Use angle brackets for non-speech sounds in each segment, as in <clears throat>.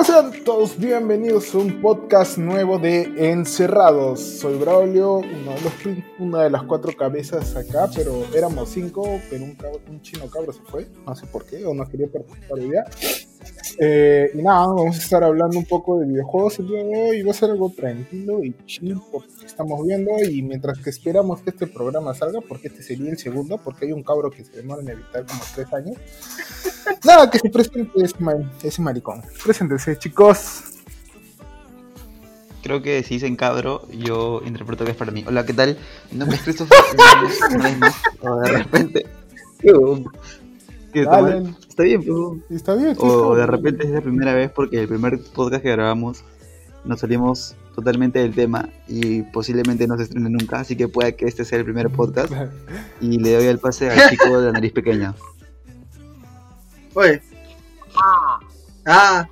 Amigos, sean todos bienvenidos a un podcast nuevo de Encerrados. Soy Braulio, uno de los, una de las cuatro cabezas acá, pero éramos cinco, pero un, un chino cabro se fue, no sé por qué, o no quería participar hoy día. Eh, y nada, vamos a estar hablando un poco de videojuegos el día de hoy. Va a ser algo tranquilo y chill porque estamos viendo. Y mientras que esperamos que este programa salga, porque este sería el segundo, porque hay un cabro que se demora en editar como tres años. <laughs> Nada, que se presente ese, maricón. Preséntese, chicos. Creo que si dicen cabro, yo interpreto que es para mí. Hola, ¿qué tal? Mi nombre es Christopher. <laughs> o de repente. Está bien, pues. Está bien. o de repente es la primera vez porque el primer podcast que grabamos nos salimos totalmente del tema y posiblemente no se estrene nunca, así que puede que este sea el primer podcast. y le doy el pase al chico de la nariz pequeña. Oye. Ah.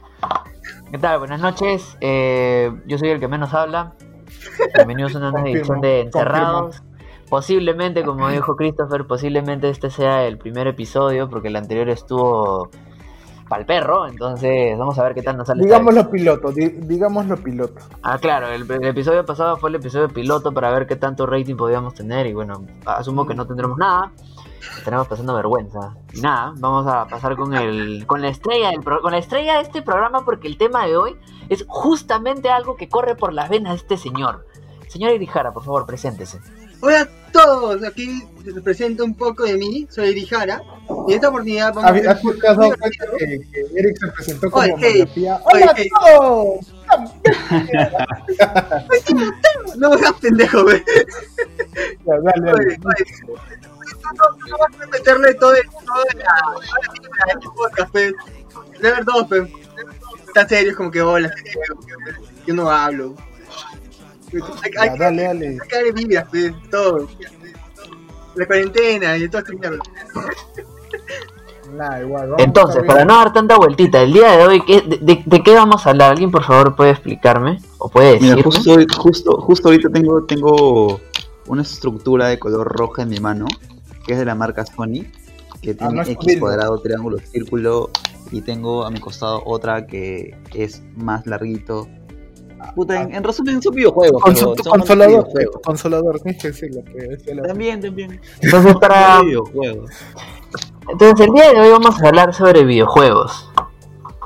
¿Qué tal? Buenas noches. Eh, yo soy el que menos habla. <laughs> Bienvenidos a una nueva edición de Encerrados. Posiblemente, como dijo Christopher, posiblemente este sea el primer episodio, porque el anterior estuvo para el perro, entonces vamos a ver qué tal nos sale. Digámoslo piloto, digámoslo piloto. Ah, claro, el, episodio pasado fue el episodio piloto para ver qué tanto rating podíamos tener y bueno, asumo que no tendremos nada. Estaremos pasando vergüenza. Y nada, vamos a pasar con el con la estrella del con la estrella de este programa porque el tema de hoy es justamente algo que corre por las venas de este señor. Señora Irijara, por favor, preséntese. Hola a todos, aquí les presento un poco de mí, soy Irijara, y en esta oportunidad vamos a... ¿Has buscado que, que Eric se presentó como hey, ¡Hola a todos! no me hagas pendejo, güey. Dale, dale. No, vas a meterle todo el todo de la, este podcast, pues. De ver dos, pues. Tan serios como que hola, yo no hablo. Hay, hay, dale, dale. Hay que vibras, todo. La cuarentena y todo esto Nah, igual, Entonces, para no dar tanta vueltita, el día de hoy, ¿qué, de, de, qué vamos a hablar? ¿Alguien por favor puede explicarme? ¿O puede decirme? Mira, justo, justo, justo ahorita tengo, tengo una estructura de color roja en mi mano, que es de la marca Sony, que ah, tiene X cuadrado, triángulo, círculo, y tengo a mi costado otra que es más larguito, Puta, en, en, resumen son videojuegos. Conso pero son consolador, videojuegos. consolador, tienes que decirlo. También, también. Entonces, para. Entonces, el día de hoy vamos a hablar sobre videojuegos.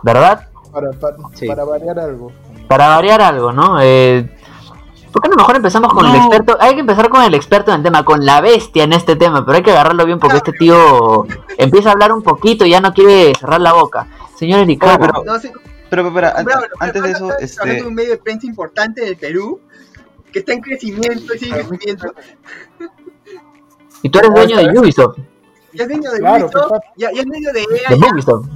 ¿Verdad? Para, para, sí. para variar algo. Para variar algo, ¿no? Eh, ¿Por qué no mejor empezamos con no. el experto? Hay que empezar con el experto en el tema, con la bestia en este tema, pero hay que agarrarlo bien porque este tío empieza a hablar un poquito y ya no quiere cerrar la boca. Señor Ricardo. No, pero... no, sí pero, pero, pero antes de eso, este... de un medio de prensa importante del Perú que está en crecimiento y sigue creciendo. Y tú eres dueño de Ubisoft. Ya es dueño de claro, Ubisoft, ya, ya es dueño de EA. De Ubisoft.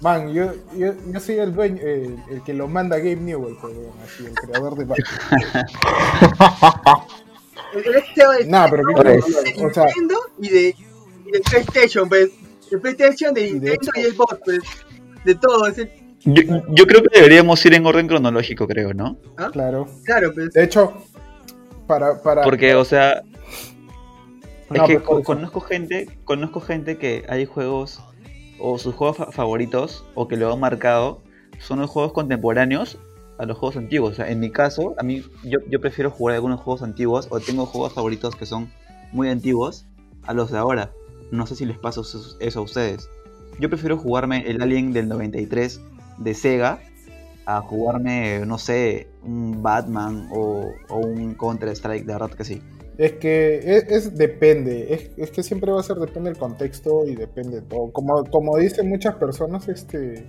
Man, yo, yo, yo soy el dueño, el, el que lo manda Game Newell, pues, así, el creador de el No, pero ¿qué de, o sea, Nintendo y de, y de PlayStation, pues. De PlayStation, de Nintendo y, de... y el bot, pues de todo. Ese... Yo, yo, creo que deberíamos ir en orden cronológico, creo, ¿no? ¿Ah? Claro. Claro, pues. De hecho, para, para... Porque, o sea... Es que pues, conozco gente, conozco gente que hay juegos o sus juegos fa favoritos o que lo han marcado son los juegos contemporáneos a los juegos antiguos. O sea, en mi caso, a mí yo, yo prefiero jugar algunos juegos antiguos o tengo juegos favoritos que son muy antiguos a los de ahora. No sé si les paso eso a ustedes yo prefiero jugarme el Alien del 93 de Sega a jugarme, no sé, un Batman o, un Counter-Strike, de verdad que sí. Es que es, es depende, es, es, que siempre va a ser depende del contexto y depende de todo. Como, como dicen muchas personas, este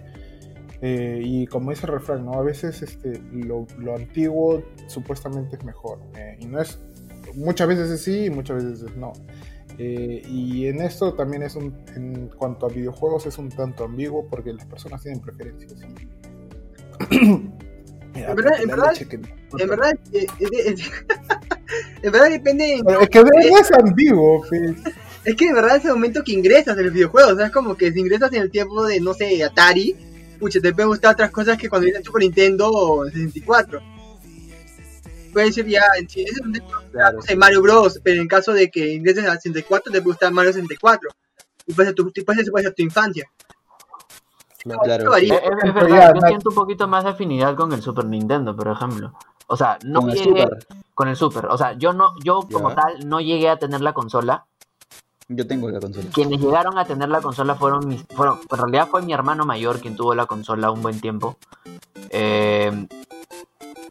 eh, y como dice el refrán, ¿no? A veces este, lo, antiguo supuestamente es mejor. Eh, y no es, muchas veces sí y muchas veces no. Eh, y en esto también es un, en cuanto a videojuegos es un tanto ambiguo porque las personas tienen preferencias. <coughs> <coughs> en verdad, en verdad, que... en verdad, eh, eh, <laughs> en verdad depende. es que es ambiguo. Pues. <laughs> Es que de verdad es el momento que ingresas en los videojuegos. O sea, es como que si ingresas en el tiempo de, no sé, Atari, pucha, te pueden gustar otras cosas que cuando vienes Super Nintendo o 64 puede ser ya, si es un claro. Mario Bros, pero en caso de que ingreses a 64 te gusta Mario 64 y puede ser tu, puede ser, puede ser tu infancia. Claro. Es, verdad, yo siento un poquito más de afinidad con el Super Nintendo, por ejemplo. O sea, no Con el llegué Super. con el Super. O sea, yo no, yo como Ya. tal no llegué a tener la consola. Yo tengo la consola. Quienes llegaron a tener la consola fueron mis, fueron, en realidad fue mi hermano mayor quien tuvo la consola un buen tiempo. Eh,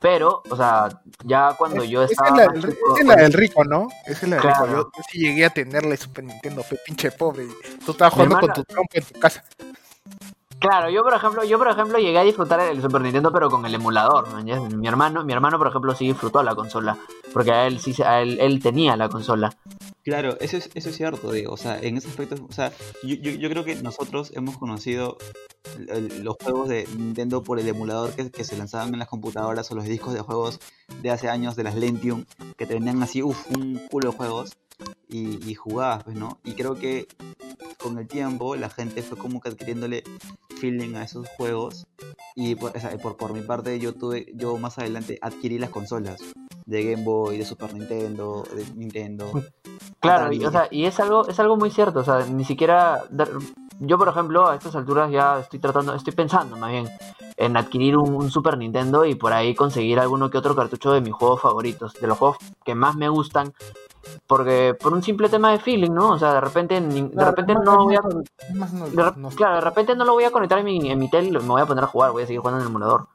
pero, o sea, ya cuando yo Esa estaba es la, del, chico- es la del rico, ¿no? Esa es la del Claro. rico. Yo, yo sí llegué a tener la Super Nintendo, fue pinche pobre. Tú estabas jugando hermana- con tu trompo en tu casa. Claro, yo por ejemplo, yo por ejemplo llegué a disfrutar el Super Nintendo pero con el emulador, Mi hermano, mi hermano por ejemplo sí disfrutó la consola, porque a él sí a él, él tenía la consola. Claro, eso es, eso es cierto, digo. O sea, en ese aspecto, o sea, yo, yo, creo que nosotros hemos conocido los juegos de Nintendo por el emulador que, que se lanzaban en las computadoras o los discos de juegos de hace años de las Lentium, que tenían así, uff, un culo de juegos y, y jugabas, pues, ¿no? Y creo que con el tiempo la gente fue como que adquiriéndole feeling a esos juegos y por, o sea, por, por mi parte yo tuve, yo más adelante adquirí las consolas de Game Boy, de Super Nintendo, de Nintendo. Claro, y, o sea, y es algo, es algo muy cierto, o sea, ni siquiera dar- yo por ejemplo a estas alturas ya estoy tratando, estoy pensando más bien en adquirir un, un Super Nintendo y por ahí conseguir alguno que otro cartucho de mis juegos favoritos, de los juegos que más me gustan, porque por un simple tema de feeling, ¿no? O sea, de repente, de repente no voy a Es más no- De rep- no- Claro, de repente no lo voy a conectar en mi, en mi tel, me voy a poner a jugar, voy a seguir jugando en el emulador.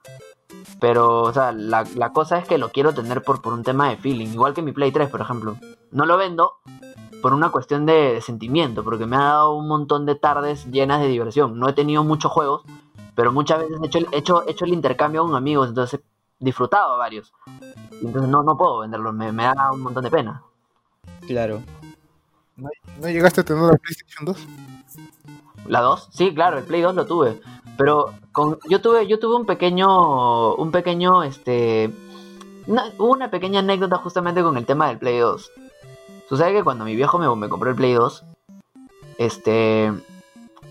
Pero, o sea, la, la cosa es que lo quiero tener por, por un tema de feeling, igual que mi Play 3, por ejemplo. No lo vendo por una cuestión de, de sentimiento, porque me ha dado un montón de tardes llenas de diversión. No he tenido muchos juegos, pero muchas veces he hecho, he hecho, he hecho el intercambio con amigos, entonces he disfrutado varios. Y entonces no, no puedo venderlos, me, me da un montón de pena. Claro. ¿No llegaste a tener la PlayStation 2? ¿La 2? Sí, claro, el Play 2 lo tuve. Pero con, yo tuve, yo tuve un pequeño, un pequeño, este, una, hubo una pequeña anécdota justamente con el tema del Play 2. Sucede que cuando mi viejo me, me compró el Play 2, este,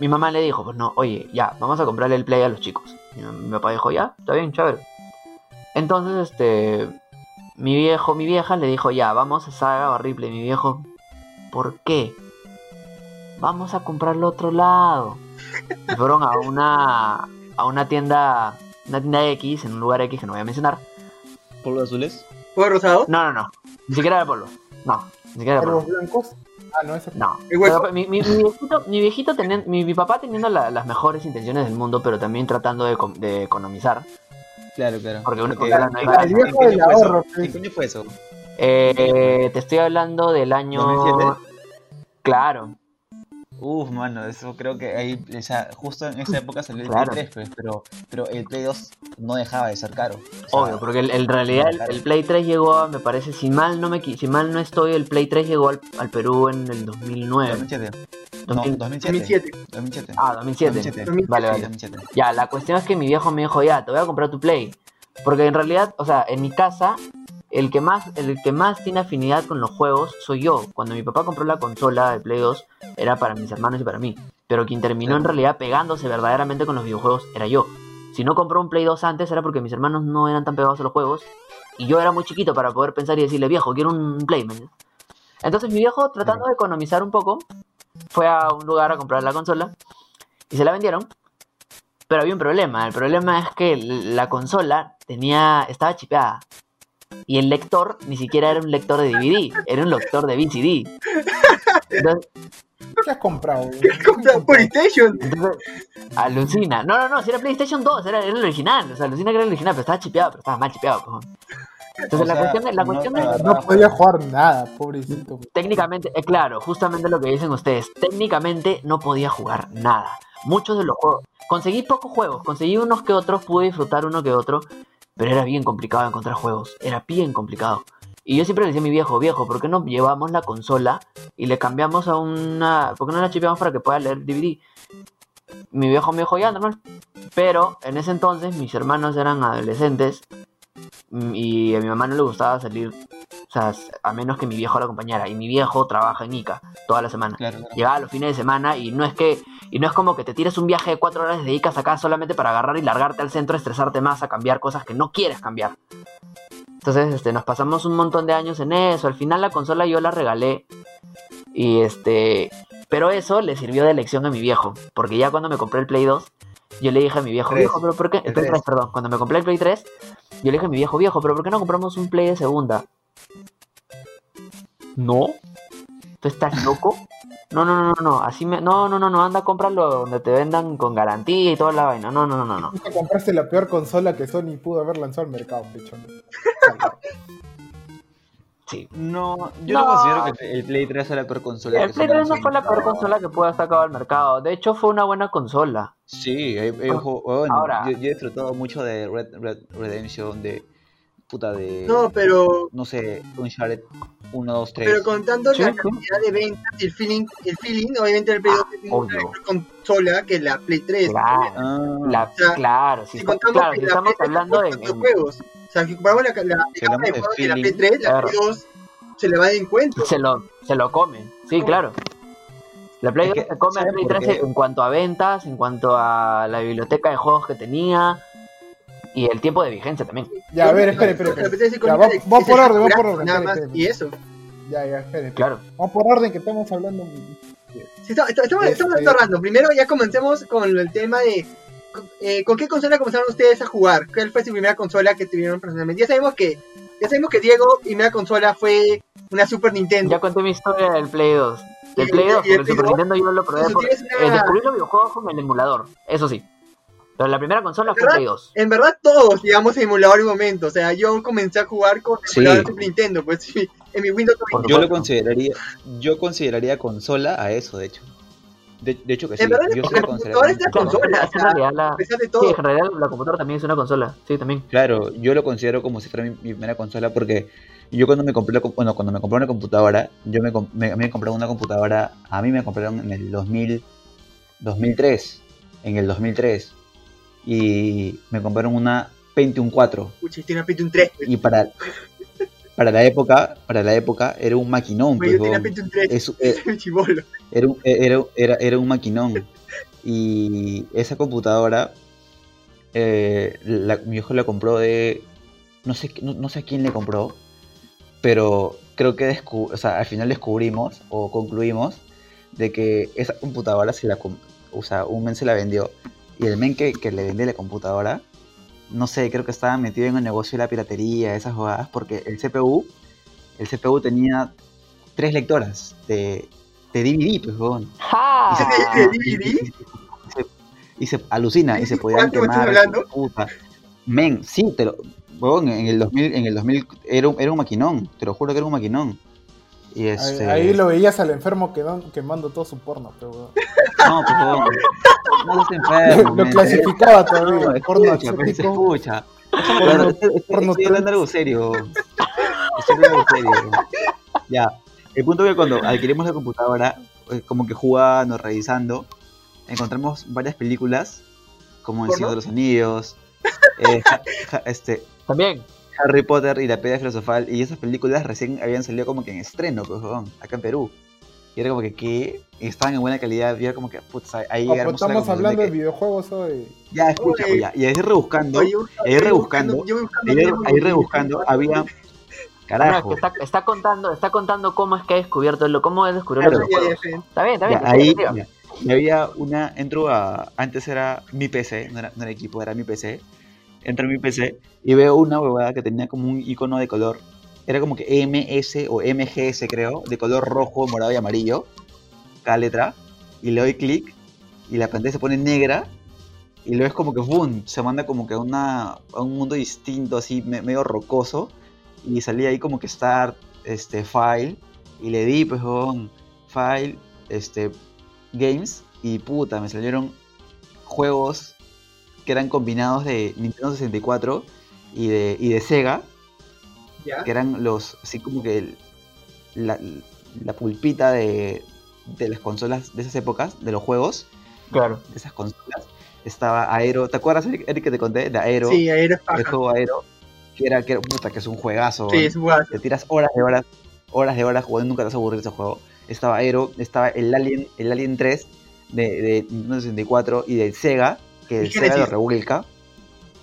mi mamá le dijo, pues no, oye, ya, vamos a comprarle el Play a los chicos. Y mi papá dijo, ya, está bien, chévere. Entonces, este, mi viejo, mi vieja le dijo, ya, vamos a Saga o a Ripley. Mi viejo, ¿por qué? Vamos a comprarlo a otro lado. Y fueron a una, a una tienda, una tienda X, en un lugar X que no voy a mencionar. ¿Polvo azules? ¿Juego rosado? No, no, no. Ni siquiera era polvo. No, ni siquiera era polvo. ¿Polvos blancos? Ah, no, ese No. Mi, mi- mi viejito, mi, viejito teniendo- mi, mi papá teniendo la- las mejores intenciones del mundo, pero también tratando de, de economizar. Claro, claro. Porque una Porque- cosa ¿en- era- en- el viejo ¿en qué del año fue eso? ahorro, ¿En pues. qué año fue eso? Eh, te estoy hablando del año. 2007. Claro, Uf, mano, eso creo que ahí, o sea, justo en esa época salió el Claro. Play 3, pues, pero, pero el Play 2 no dejaba de ser caro. O sea, obvio, porque el- en realidad el, el Play 3 llegó a, me parece, si mal no me si mal no estoy, el Play 3 llegó al, al Perú en el 2009. 2007. No, 2000 2007. 2007. 2007. Ah, 2007. 2007. Vale, Sí, vale. 2007. Ya, la cuestión es que mi viejo me dijo, ya, te voy a comprar tu Play. Porque en realidad, o sea, en mi casa, el que más, el que más tiene afinidad con los juegos soy yo. Cuando mi papá compró la consola de Play 2, era para mis hermanos y para mí. Pero quien terminó en realidad pegándose verdaderamente con los videojuegos era yo. Si no compró un Play 2 antes era porque mis hermanos no eran tan pegados a los juegos. Y yo era muy chiquito para poder pensar y decirle, viejo, quiero un Play. Entonces mi viejo, tratando de economizar un poco, fue a un lugar a comprar la consola y se la vendieron. Pero había un problema. El problema es que la consola tenía estaba chipeada. Y el lector ni siquiera era un lector de DVD, era un lector de VCD. Entonces, ¿Qué has comprado? Compra PlayStation. entonces, alucina. No, no, no, si era PlayStation 2, era, era el original. O sea, alucina que era el original, pero estaba chipeado, pero estaba mal chipeado. cojón. Entonces O la sea, cuestión, es- la no cuestión estaba- es, No podía jugar nada, pobrecito. técnicamente, eh, claro, justamente lo que dicen ustedes, técnicamente no podía jugar nada. Muchos de los juegos, conseguí pocos juegos, conseguí unos que otros, pude disfrutar uno que otro, pero era bien complicado encontrar juegos, era bien complicado. Y yo siempre le decía a mi viejo, viejo, ¿por qué no llevamos la consola y le cambiamos a una... ¿Por qué no la chipeamos para que pueda leer DVD? Mi viejo me dijo, ya, normal. Pero en ese entonces mis hermanos eran adolescentes y a mi mamá no le gustaba salir, o sea, a menos que mi viejo la acompañara. Y mi viejo trabaja en Ica toda la semana. Claro, claro. Llegaba los fines de semana y no es que y no es como que te tires un viaje de cuatro horas y te dedicas acá solamente para agarrar y largarte al centro, estresarte más a cambiar cosas que no quieres cambiar. Entonces, este, nos pasamos un montón de años en eso. Al final la consola yo la regalé. Y este. Pero eso le sirvió de lección a mi viejo. Porque ya cuando me compré el Play 2, yo le dije a mi viejo, Tres. viejo, pero ¿por qué? El Play 3, tres. perdón. Cuando me compré el Play 3, yo le dije a mi viejo, viejo, pero ¿por qué no compramos un Play de segunda? No. ¿Tú estás loco? <laughs> No, no, no, no, no, así me... No, no, no, no, anda, cómpralo donde te vendan con garantía y toda la vaina. No, no, no, no, no. Compraste la peor consola que Sony pudo haber lanzado al mercado, pecho. <laughs> Sí. No, yo no, No. considero que el Play 3 sea la peor consola. El que Play se 3 no fue la peor consola que pudo haber sacado al mercado. De hecho, fue una buena consola. Sí, hay un juego- bueno, Ahora- yo, yo he disfrutado mucho de Red, Red Redemption, de puta de No, pero, no sé, Uncharted 1, 2, 3. pero contando Sí, la cantidad de ventas y el feeling, el feeling, obviamente el Play 2 es una consola que la Play 3. Claro, Ah, la- sea, claro, si, Si contamos claro, que si la estamos Play 3 hablando de... juegos. Sea, comparamos la, la, la de juegos de la Play feeling, 3, la Play claro. 2 se le va de encuentro. se lo, se lo come. Sí, claro. La Play Es 2 que, se come ¿saben Play por 3 qué? en cuanto a ventas, en cuanto a la biblioteca de juegos que tenía y el tiempo de vigencia también. Ya, a ver, espere, espere. La Play espere. 3 se Ya, conecta va- de- va de por orden, va por orden, Nada más, y eso. Ya, ya, espere. Claro. Vamos por orden que estamos hablando. Sí, estamos, estamos Este- hablando random. Primero ya comencemos con el tema de eh, ¿con qué consola comenzaron ustedes a jugar? ¿Cuál fue su primera consola que tuvieron personalmente? Ya sabemos que ya sabemos que Diego primera consola fue una Super Nintendo. Ya conté mi historia del Play 2. Del Y- Play y- 2, y el el Play Super 2, Nintendo yo lo probé por... una- eh, descubrí los videojuegos con el emulador, eso sí. Pero la primera consola fue ¿Verdad? Play 2. En verdad todos, digamos, emulador en un momento. O sea, yo comencé a jugar con Sí. emulador de Super Nintendo, pues sí, <laughs> en mi Windows yo lo consideraría, yo consideraría consola a eso, de hecho. De, de hecho que sí, yo sí la considero. computadora consola. consola. Es que en realidad la... a pesar de Sí, todo. en realidad la computadora también es una consola. Sí, también. Claro, yo lo considero como si fuera mi, mi primera consola porque yo cuando me compré la bueno, cuando me compré una computadora, yo me, com- me, a mí me compraron una computadora, a mí me compraron en el 2000, 2003, en el 2003 y me compraron una Pentium 4 Pucha, tiene una Pentium 3. pues. y para para la época, para la época era un maquinón, pues, yo tenía huevón. Pentium 3. Es- eh, chivolo. era un, era, era, era un maquinón. Y esa computadora, eh, la- mi hijo la compró de. No sé, no, no sé a quién le compró, pero creo que descu- o sea, al final descubrimos o concluimos de que esa computadora se la. O sea, un men se la vendió. Y el men que, que le vendió la computadora, no sé, creo que estaba metido en el negocio de la piratería, esas jugadas, porque el CPU, el CPU tenía tres lectoras de, de DVD, pues, huevón. ¡Ja! ¿De Y- DVD? y- se, alucina y se podían ¿Cuánto me estás quemar. puta. Men, sí, te lo. huevón, en el 2000, en el 2000 era, un- era un maquinón, te lo juro que era un maquinón. Y Ahí, este. ahí lo veías al enfermo quedando- quemando todo su porno, pero weón. No, pues, huevón, no es enfermo. lo men, clasificaba No, todavía. porno escucha, pues, exótico. escucha. porno- Estoy- estoy- porno estoy hablando de algo serio. Estoy hablando de algo serio. Ya. El punto es que cuando adquirimos la computadora, eh, como que jugando, revisando, encontramos varias películas, como El. Señor de los Anillos, eh, <laughs> Ja- Ja- este, También. Harry Potter y la Piedra Filosofal, y esas películas recién habían salido como que en estreno, pues, acá en Perú. Y era como que, estaban en buena calidad, y era como que, putz, ahí la estamos hablando de que- videojuegos hoy. Ya, escucha, Oye. ya, y ahí rebuscando, Oye, yo- ahí rebuscando, yo buscando ahí, rebuscando, había... <laughs> No, no, es Carajo. que está, está contando, está contando cómo es que ha descubierto lo, cómo es descubrir Claro. los videojuegos. Está bien, está bien. Ya, ahí ya. Y había una, entro a, antes era mi PC, no era, no era equipo, era mi PC. Entro a mi PC y veo una huevada que tenía como un icono de color. Era como que MS o MGS creo, de color rojo, morado y amarillo, cada letra. Y le doy clic y la pantalla se pone negra y luego es como que boom, se manda como que a, una, a un mundo distinto, así me- medio rocoso. Y salía ahí como que start, este, file. Y le di, pues, file, este, games. Y puta, me salieron juegos que eran combinados de Nintendo 64 y de, y de Sega. Ya. Que eran los, así como que el- la, la pulpita de, de las consolas de esas épocas, de los juegos, Claro. de esas consolas. Estaba Aero, ¿te acuerdas, Eric, que te conté? De Aero, Sí, ahí eres el juego Aero, que era, que era, puta, que es un juegazo. Sí, es guay. Te tiras horas de horas, horas de horas jugando, nunca te vas a aburrir de ese juego. Estaba Aero, estaba el Alien, el Alien 3 de, de Nintendo 64 y del Sega, que El Sega lo revuelca.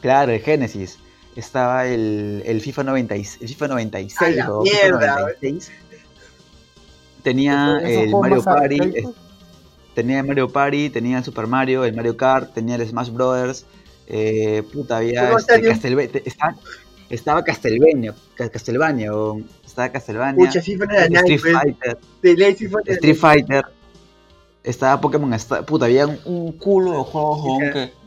Claro, el Genesis. Estaba el, el FIFA 96, el FIFA 96, A la o mierda, FIFA 96. Tenía el Mario Party, arcaicos. tenía el Mario Party, tenía el Super Mario, el Mario Kart, tenía el Smash Brothers, eh, puta, había ¿Cómo este, Castelve- te- estaba, estaba Castlevania, estaba Castlevania, Pucha, Street night. Fighter, Street Fighter, estaba Pokémon, esta- puta, había un, un culo de juegos, que...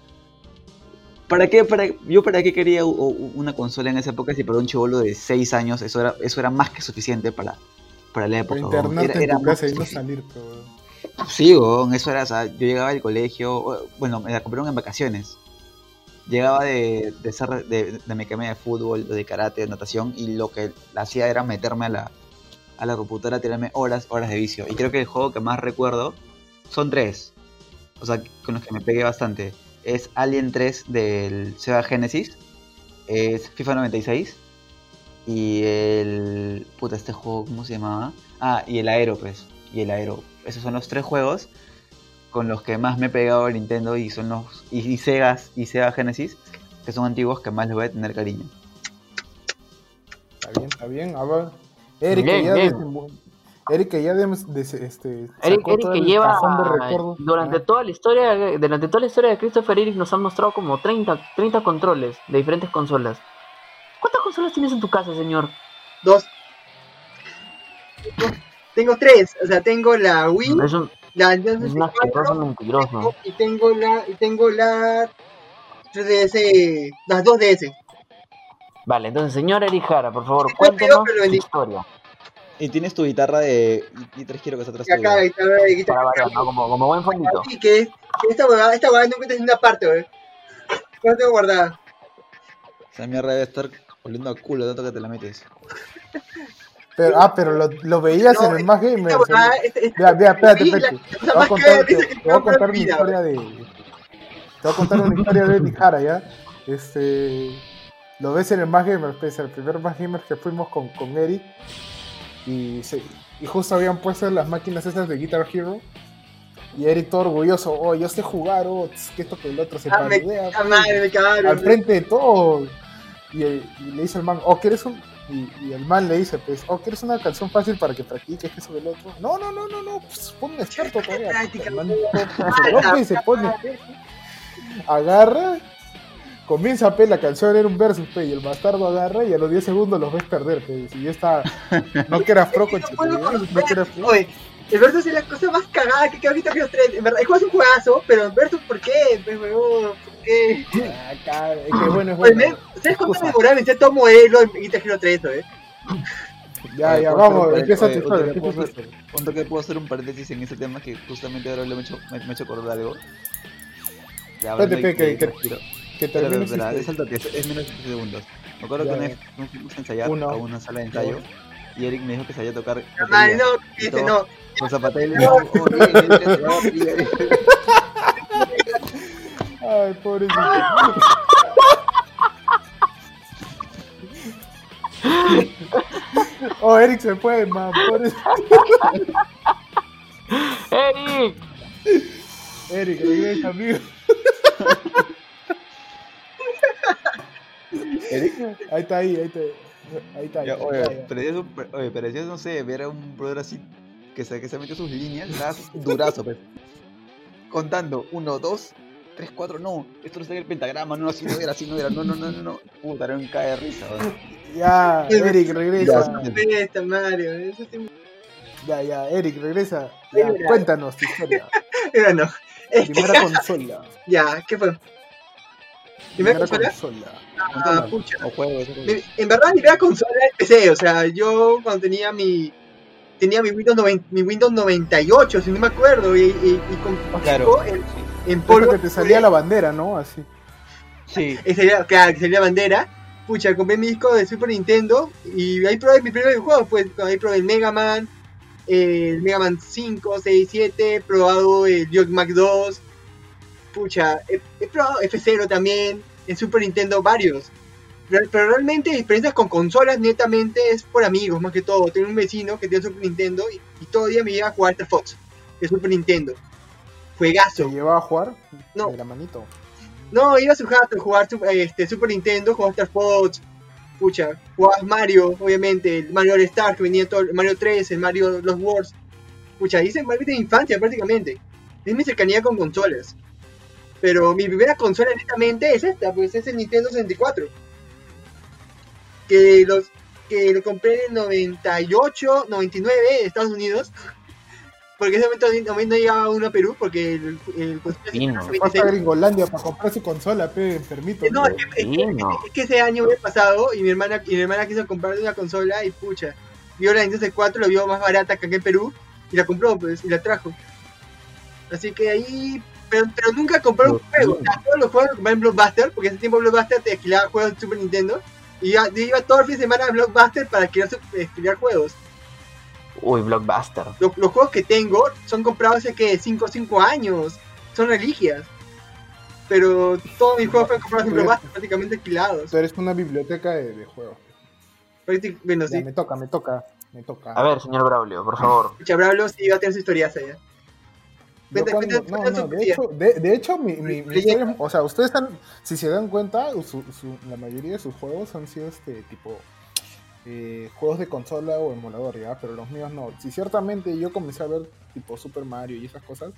¿Para qué? Para, yo para qué quería una consola en esa época si para un chivolo de 6 años eso era, eso era más que suficiente para, para la época. Era- en era tu casa y no salir, pero... Sí, weón, eso era, o sea, yo llegaba del colegio, bueno, me la compraron en vacaciones. Llegaba de, de, ser, de, de mi academia de fútbol, de karate, de natación, y lo que hacía era meterme a la, a la computadora, tirarme horas, horas de vicio. Y creo que el juego que más recuerdo son tres, o sea, con los que me pegué bastante. Es Alien 3 del Sega Genesis, es FIFA 96, y el... Puta, este juego, ¿cómo se llamaba? Ah, y el Aero, pues, y el Aero. Esos son los tres juegos con los que más me he pegado a Nintendo y son los y, y Sega y Sega Genesis que son antiguos que más les voy a tener cariño. Está bien, está bien. A ver. Eric, Bien, bien. desembu- Eric, que ya des- des- este, Eric, sacó Eric todo que lleva de durante Ah, toda la historia durante toda la historia de Christopher Eric nos ha mostrado como 30, 30 controles de diferentes consolas. ¿Cuántas consolas tienes en tu casa, señor? Dos. Tengo- Tengo tres, o sea, tengo la Wii, Es un, la Nintendo un asqueroso 64 mentiroso. y tengo la y tengo la 3DS, las dos DS. Vale, entonces, señor Eric Jara, por favor, cuéntenos su historia. Y tienes tu guitarra de y, tres quiero que está atrás Y acá, Para variar, ¿no? Como, como buen fondito. Así que que esta huevada, esta huevada no encuentras en una parte, wey. No la tengo guardada. Esa mierda debe estar oliendo a culo tanto que te la metes. Pero, ah, pero lo, lo veías No, en el más gamer. Esta huevada, esta- esta- Mira, mira, espérate, Te voy a contar, te, de voy a contar una vida, historia de. Te voy a contar una historia de Eric Jara, ¿ya? Este. Lo ves en el más gamer, pues, el primer más gamer que fuimos con, con Eric. Y, se- y justo habían puesto las máquinas esas de Guitar Hero. Y Eric todo orgulloso, oh, yo sé jugar, oh, que esto que el otro se Ah, parodea, al frente de todo. Y, y le dice el man, oh, ¿quieres un...? Y, y el man le dice, pues, oh, ¿quieres una canción fácil para que practiques eso del otro? No, no, no, no, no, pues pon un experto todavía. <laughs> El man weón. se rompe y se pone experto. Agarra, comienza a pe la canción, era un versus, pe, y el bastardo agarra y a los 10 segundos los ves perder, pe. Si ya está... No que <laughs> No concha, puedo con no que eras pro. Oye, el Versus es la cosa más cagada que ahorita que los tres. En verdad, el juego es un juegazo, pero el Versus, ¿por qué? Pues, ¿por qué? Ah, es que bueno, es Oye, bueno. me- ¿Sabes cuánto Excusa. me demoraba en vencer todo modelo en Guitar Hero 3, eh? Ya, ya, Oye, ¿puedo vamos, hacer empieza oye, empieza tu ¿puedo historia. Un toque puedo hacer un paréntesis en ese tema que justamente ahora le me he hecho, me, me he hecho acordar algo. Ya, Espérate, que- que-. Que termine espera, esta es al toque, es, es menos de 5 segundos. Me acuerdo Ya, que una vez nos fuimos a ensayar Uno, a una sala de ensayo dos. y Eric me dijo que sabía tocar no, Y dice, todo. no. Con zapatel y oh, bien, bien, batería. Ay, pobrecito. <laughs> oh, Eric se fue, man. Pobrecito. ¡Eric! Eric, regresa, amigo. <laughs> Eric, Ahí está, ahí, ahí está. Ahí está. ya, ahí oye, está, ya. pero eso, oye, pero eso, no sé, ver a un brother así que se, que se metió sus líneas, durazo, pues. Contando, uno, dos, tres, cuatro, no, esto no está en el pentagrama, no, así no era, así no era, no, no, no, no, no. Puta, era un cae de risa. Ya, Eric, regresa. Ya, eso sí. Ya, ya, Eric, regresa. Ya, cuéntanos tu historia. <laughs> Pero no. Primera consola. <laughs> Ya, ¿qué fue? ¿Primera consola? consola. Ah, pucha. O Mi- En verdad, mi primera consola es PC, o sea, yo cuando tenía mi tenía mi Windows, 90 mi Windows 98, si no me acuerdo, y, y, y con Claro. en, en Polvo que te salía la bandera, ¿no? Así. Sí. y salía- claro, que salía bandera. Pucha, compré mi disco de Super Nintendo y ahí probé mi primer juego, pues ahí probé el Mega Man, el Mega Man 5, 6, 7, he probado el Jog Mac 2, pucha, he, he probado F0 también, en Super Nintendo varios. Pero, pero realmente experiencias con consolas netamente es por amigos, más que todo. Tengo un vecino que tiene Super Nintendo y, y todo día me lleva a jugar Star Fox de Super Nintendo. ¿Se Juegazo. llevaba a jugar? No. De la manito. No, iba a su jato a jugar este, Super Nintendo, jugar Star Fox, pucha, jugabas Mario, obviamente, el Mario All Star que venía todo, el Mario 3, el Mario Los Wars, pucha, hice Mario de infancia prácticamente. es mi cercanía con consolas. Pero mi primera consola netamente es esta, pues es el Nintendo 64. Que los que lo compré en 98, 99 en Estados Unidos. Porque en ese momento no, no llegaba uno a Perú porque el, el Fino. Fue a Gringolandia para comprar su consola, pe, enfermito. No, es que, es que- Fino. es que ese año me pasado y mi hermana y mi hermana quiso comprar una consola y pucha, vio la Nintendo 64, la vio más barata que aquí en Perú y la compró pues y la trajo. Así que ahí pero, pero nunca compró un juego, o sea, todos los juegos los compré en Blockbuster, porque en ese tiempo Blockbuster te alquilaba juegos de Super Nintendo y yo iba todo el fin de semana a Blockbuster para alquilar, alquilar juegos. Uy, Blockbuster. Los, los juegos que tengo son comprados hace que 5 o 5 años, son religias. Pero todos mis juegos fueron comprados en Pero- Blockbuster, prácticamente alquilados. Tú eres una biblioteca de, de juegos. Ya, me toca, me toca, me toca. A ver, señor Braulio, por favor. Chabrablo sí iba a tener su historia allá. Yo Cuenta- cuando- cuenta- no, cuenta no, de hecho, de, de hecho mi, mi, historia o sea, ustedes están, si se dan cuenta, su- su- la mayoría de sus juegos han sido este tipo eh, juegos de consola o emulador, ya, pero los míos no. Si ciertamente yo comencé a ver tipo Super Mario y esas cosas,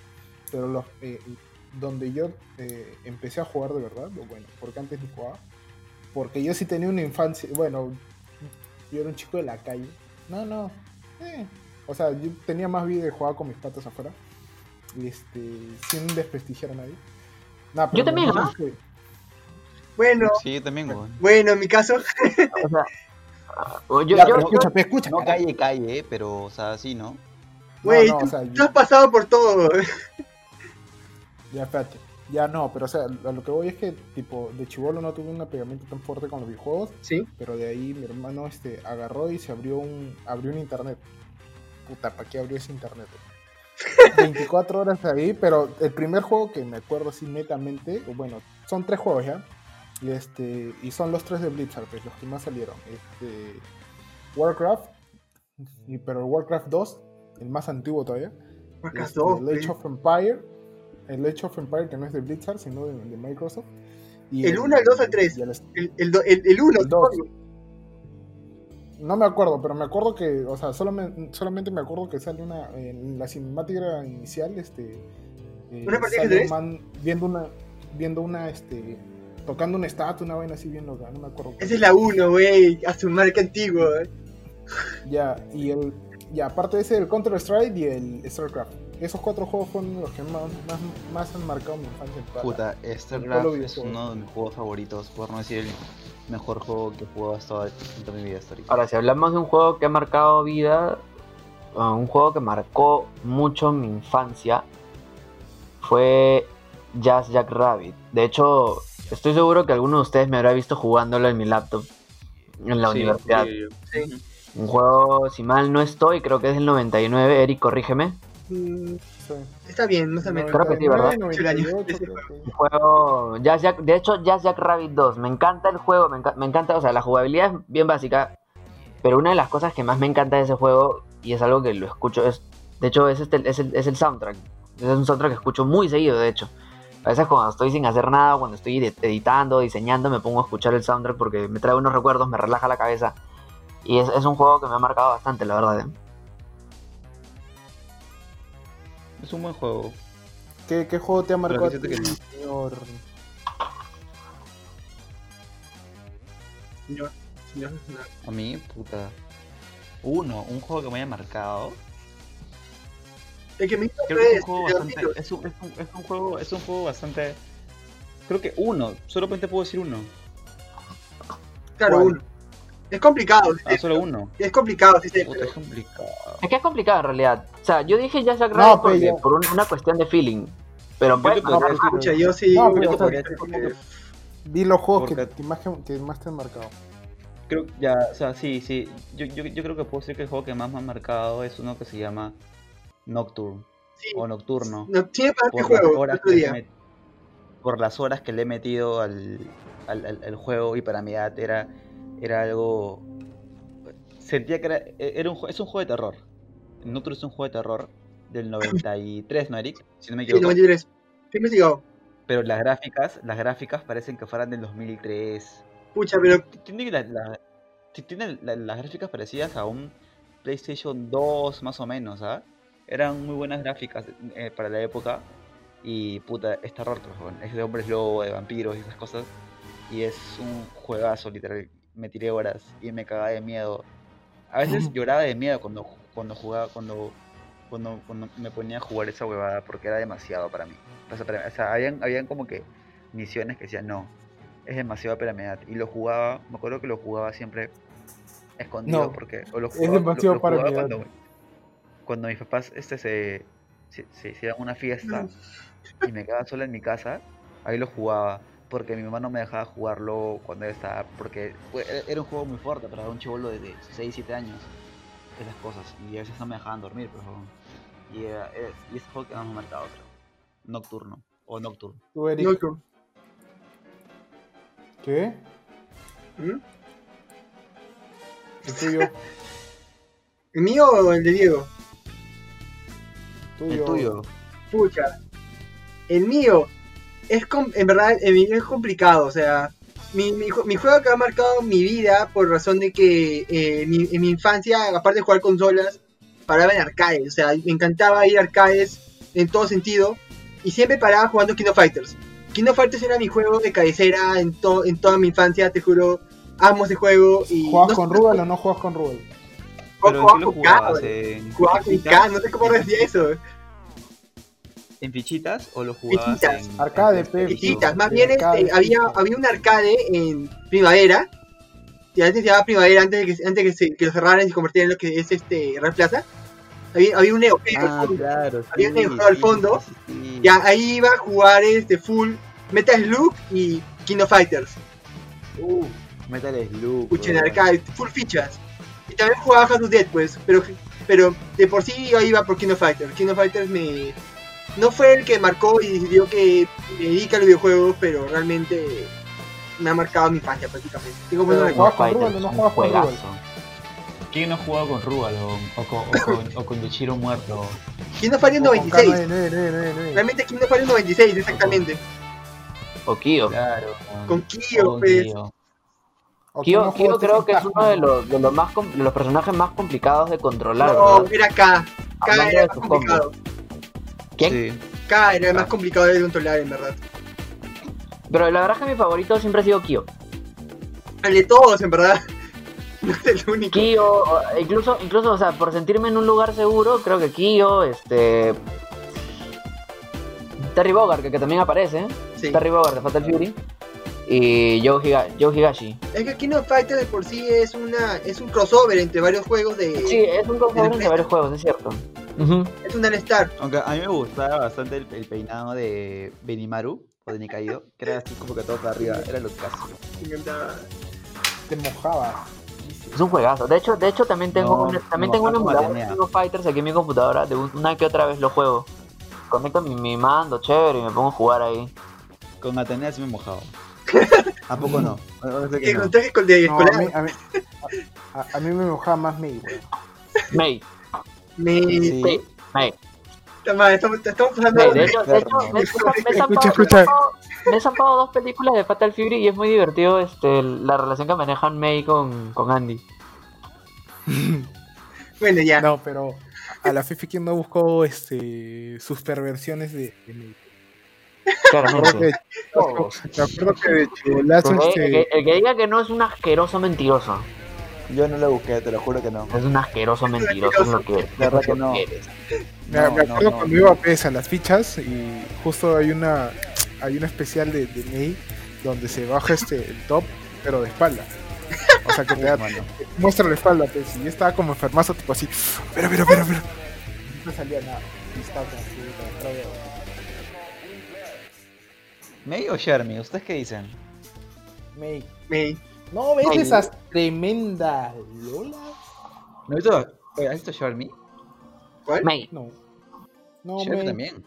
pero los eh, donde yo eh, empecé a jugar de verdad, bueno, porque antes ni jugaba, porque yo sí tenía una infancia, bueno, yo era un chico de la calle. No, no. eh, o sea, yo tenía más vida de jugar con mis patas afuera. Este, sin desprestigiar a nadie. Nah, pero Yo también, que- Bueno, Sí, yo también, weón. bueno, en mi caso, O sea, <laughs> yo, Ya, yo- pero yo- escucha, escucha. No carajo. calle, calle, pero, o sea, sí, ¿no? güey, no, tú, o sea, tú yo- has pasado por todo. <laughs> Ya, espérate. Ya no, pero o sea, a lo que voy es que, tipo, de chivolo no tuve un apegamiento tan fuerte con los videojuegos, Sí. pero de ahí mi hermano este, agarró y se abrió un, abrió un internet. Puta, ¿para qué abrió ese internet? 24 horas ahí, pero el primer juego que me acuerdo así netamente, bueno, son tres juegos ya, y este, y son los tres de Blizzard, pues, los que más salieron. Este, Warcraft, y, pero el Warcraft 2, el más antiguo todavía. Warcraft Este, 2, el güey. Age of Empire, el Age of Empire que no es de Blizzard, sino de, de Microsoft. Y El uno, el dos o el tres. y el- El, el, do- el, el uno, El dos. No me acuerdo, pero me acuerdo que, o sea, solamente, solamente me acuerdo que sale una, en la cinemática inicial, este, eh, ¿Una partida de sale un man viendo una, viendo una, este, tocando una estatua, una vaina así bien loca, no me acuerdo. Esa es la 1, güey. A su marca antigua. eh. Ya, y el, ya, aparte de ese, el Counter Strike y el StarCraft. Esos cuatro juegos fueron los que más, más, más han marcado mi infancia. Puta, Solo StarCraft es uno de mis juegos favoritos, por no decir el mejor juego que he jugado hasta en toda mi vida histórica. Ahora, si hablamos de un juego que ha marcado vida, uh, un juego que marcó mucho mi infancia, fue Jazz Jack Rabbit. De hecho, estoy seguro que alguno de ustedes me habrá visto jugándolo en mi laptop en la Sí, universidad. sí, Sí. Un juego, si mal no estoy, creo que es del 99. Eric, corrígeme. Está bien, no está bien. Creo que sí, ¿verdad? 99, 98, Sí. creo que- Un juego, Jazz Jack, de hecho, Jazz Jack Rabbit 2. Me encanta el juego, me, enca- me encanta, o sea, la jugabilidad es bien básica. Pero una de las cosas que más me encanta de ese juego, y es algo que lo escucho, es, de hecho, es, este, es, el, es el soundtrack. Es un soundtrack que escucho muy seguido, de hecho. A veces cuando estoy sin hacer nada, cuando estoy ed- editando, diseñando, me pongo a escuchar el soundtrack porque me trae unos recuerdos, me relaja la cabeza. Y es, es un juego que me ha marcado bastante, la verdad. ¿eh? Es un buen juego. ¿Qué, qué juego te ha marcado a ti, que señor? Señor. A mí, puta. Uno, un juego que me haya marcado. El que me hizo Creo que es un juego bastante. Es un, es un- es un juego. Es un juego bastante. Creo que uno. Solamente puedo decir uno. Claro, ¿Cuál? uno. Es complicado, Ah, solo uno. es complicado, sí, sí, Puta, es complicado. Es que es complicado en realidad. O sea, yo dije Jazz Jack No, porque- ya- por un- una cuestión de feeling. Pero pues, no, Escucha, yo sí. No, yo pero, te podría yo- porque- Di los juegos que, Porque- que más, que, más te han marcado. Creo, ya, o sea, sí, sí. Yo, yo, yo creo que puedo decir que el juego que más me ha marcado es uno que se llama Nocturne. Sí, O Nocturno. no, tiene para este por las juego, horas que le día. he met- por las horas que le he metido al, al, al- al juego y para mi edad era, era algo sentía que era, era un, es un juego de terror Nocturne es un juego de terror del <laughs> 93 ¿no Eric? si no me Sí, equivoco 93. ¿Qué he investigado? pero las gráficas las gráficas parecen que fueran del 2003 Pucha, pero tienen la- la- tienen la- las gráficas parecidas a un PlayStation 2 más o menos ¿ah? eran muy buenas gráficas eh, para la época Y puta, roto, weón. Es de hombres lobo, de vampiros y esas cosas. Y es un juegazo, literal. Me tiré horas y me cagaba de miedo. A veces lloraba de miedo cuando, cuando jugaba, cuando, cuando, cuando me ponía a jugar esa huevada porque era demasiado para mí. O sea, para- o sea, habían, habían como que misiones que decían, no, es demasiado para mi edad. Y lo jugaba, me acuerdo que lo jugaba siempre escondido No, porque... O lo es jugaba, demasiado para jugaba mi edad. Cuando, cuando mis papás este, se, se, se hicieron una fiesta y me quedaba sola en mi casa, ahí lo jugaba. Porque mi mamá no me dejaba jugarlo cuando estaba. Porque fue- era- un juego muy fuerte para un chivolo de, de 6, 7 años. Esas cosas. Y a veces no me dejaban dormir, pero. Y, era- era- y ese juego que más me ha marcado, creo. Nocturno. O Nocturno. Tú, Eric, No, tú. ¿qué? ¿Mm? El tuyo. <laughs> ¿El mío o el de Diego? tuyo. El tuyo. Pucha. El mío es com- en verdad es complicado, o sea, mi, mi, ju- mi juego que ha marcado mi vida por razón de que eh, mi- en mi infancia, aparte de jugar consolas, paraba en arcades, o sea, me encantaba ir a arcades en todo sentido y siempre paraba jugando King of Fighters. King of Fighters era mi juego de cabecera en, to- en toda mi infancia, te juro, amo ese juego y ¿Juegas no con Rubal o no juegas con ¿en jugaba con K, jugabas? güey. ¿En jugaba con? K, no sé cómo decía eso. ¿En fichitas o lo jugabas Fichitas. en. Arcade, en pe? Fichitas, más de bien arcade, este, había, había un arcade en primavera. Y antes se llamaba primavera, antes de que, antes que, se, que lo cerraran y se convirtiera en lo que es este Real Plaza. Había, había un Neo Ah, claro. Había sí, un juego al fondo. sí. Ya ahí iba a jugar este full Metal Slug y King of Fighters. Uh, Metal Slug. Pucha, en arcade, full fichas. Y también jugaba House of Dead, pues. Pero, pero de por sí yo iba por King of Fighters. King of Fighters me. No fue el que marcó y decidió que me dedica a los videojuegos, pero realmente me ha marcado mi infancia prácticamente. Tengo buenos recuerdos. ¿Juegas con Rubal o no juegas con Rubal? ¿Quién no ha jugado con Rubal o, o con, o con, o con Yoshiro muerto? King of Fighters O con 96. K99999. Realmente King of Fighters 96, exactamente. O Kyo. Claro. Con Kyo, con pues. Kyo. ¿O Kyo, no creo que es uno de los, de los, más, de los personajes más complicados de controlar, No, K. K Hablando era más complicado. ¿Quién? Sí. K era el más complicado de controlar, en verdad. Pero la verdad es que mi favorito siempre ha sido Kyo. El de todos, en verdad. <laughs> No es el único. Kyo, incluso, incluso, o sea, por sentirme en un lugar seguro, creo que Kyo, este... Terry Bogard, que, que también aparece. Sí. Terry Bogard de Fatal Fury. Y Joe, Higa- Joe Higashi. Es que King of Fighters de por sí es una es un crossover entre varios juegos de Sí, es un crossover entre varios juegos, es cierto. Es un All Star. Aunque a mí me gustaba bastante el, el peinado de Benimaru o de Nikaido, que era así como que todo para arriba, era lo clásico. Me encantaba. Te mojaba. Es un juegazo. De hecho, de hecho también tengo No, un, también tengo un emulador de Atenea. King of Fighters aquí en mi computadora. De un- una que otra vez lo juego. Conecto mi, mi mando, chévere, y me pongo a jugar ahí. Con Atenea sí me mojaba. <laughs> ¿A poco no? Sé que no. con traje con- de No, a, escolar. mí, a, mí, a- a mí me mojaba más May, güey. May, Me Sí. Toma, estamos, estamos hablando May. De de hecho, de hecho, me, me he zampado- Escucha, me he dos películas de Fatal Fury y es muy divertido este, la relación que manejan May con, con Andy. Bueno, ya. No, pero a la Fifi quien no buscó este, sus perversiones de, de May. Claramente. que- me acuerdo que de chivolazo, Porque este, el que diga que no es un asqueroso mentiroso. Yo no lo busqué, te lo juro que no. Es un asqueroso mentiroso, es lo que, De verdad que no. eres. Me, No, me no, acuerdo no. cuando iba pues, a las fichas y justo hay una hay una especial de, de May donde se baja este el top pero de espalda. O sea que te, <laughs> da- te muestra la espalda, pues, y yo estaba como enfermazo, tipo así, pero, pero, pero, pero. No salía nada. ¿May o Shermie? ¿Ustedes qué dicen? de- May. Me, No, ves esas tremendas Lola. ¿No has visto, ¿has visto Shermie? ¿Cuál? May. No. No, May. también.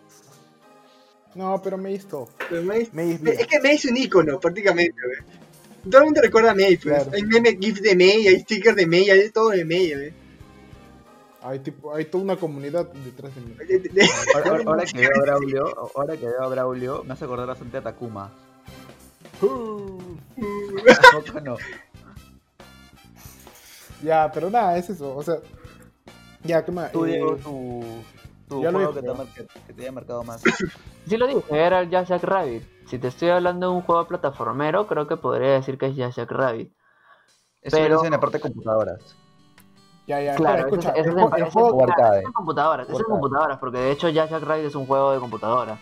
No, pero May esto. Pero May- May es que May es un icono, prácticamente, güey. Todo el mundo recuerda a May, pues. Claro. Hay meme GIFs de May, hay stickers de May, hay todo de May, güey. Hay, tipo, hay toda una comunidad detrás de mí. Ahora, ahora- ahora que veo a Braulio, <laughs> ahora que veo a Braulio, me hace acordar bastante a Takuma. <laughs> Tampoco no. Ya, pero nada, es eso. O sea, ya, ¿qué más? Tú, Eh, Diego, tu, tu ya lo juego dije, que te, ha ¿no? mar- que- te haya marcado más. <coughs> Sí lo dije, era el Jack Rabbit. Si te estoy hablando de un juego plataformero, creo que podría decir que es Jack Rabbit. Eso Pero- es en la parte de computadoras. Ya, ya, Claro, escucha, es arcade. ese es en computadoras, es en computadoras, porque de hecho Jack Rabbit es un juego de computadora.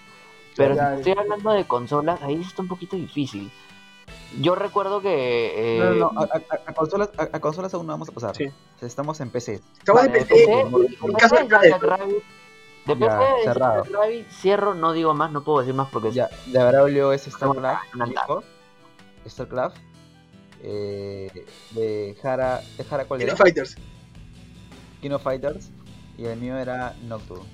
Pero Ya, si estoy hablando de consolas, ahí está un poquito difícil. Yo recuerdo que... eh, No, no, no, a, a- a consolas, a, a consolas aún no vamos a pasar. Sí. Estamos en PC. Estamos Vale, en de PC, de caso PC cerrado. Rabbit, cierro, no digo más, no puedo decir más porque Ya, de Braulio es StarCraft, Una viejo. StarCraft. Eh, de Jara, ¿de Jara cuál King era? of Fighters. King of Fighters. Y el mío era Nocturne.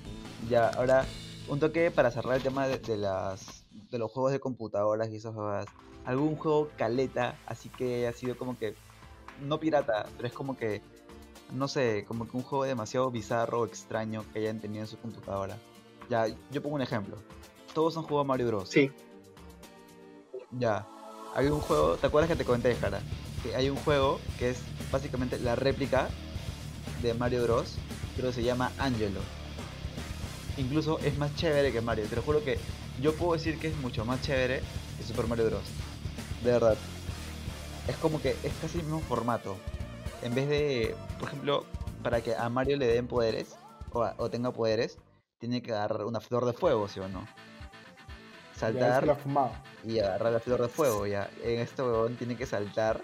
Ya, ahora, un toque para cerrar el tema de, de las de los juegos de computadoras y esas cosas. Algún juego caleta, así que ha sido como que. No pirata, pero es como que. No sé, como que un juego demasiado bizarro o extraño que hayan tenido en su computadora. Ya, yo pongo un ejemplo. Todos han jugado Mario Bros. Sí. Ya. Hay un juego, ¿te acuerdas que te comenté, Jara? Que hay un juego que es básicamente la réplica de Mario Bros. Pero se llama Angelo. Incluso es más chévere que Mario. Te lo juro que yo puedo decir que es mucho más chévere que Super Mario Bros. De verdad. Es como que es casi el mismo formato. En vez de, por ejemplo, para que a Mario le den poderes o, a- o tenga poderes, tiene que agarrar una flor de fuego, ¿sí o no? Saltar y agarrar la flor de fuego ya. En este huevón tiene que saltar,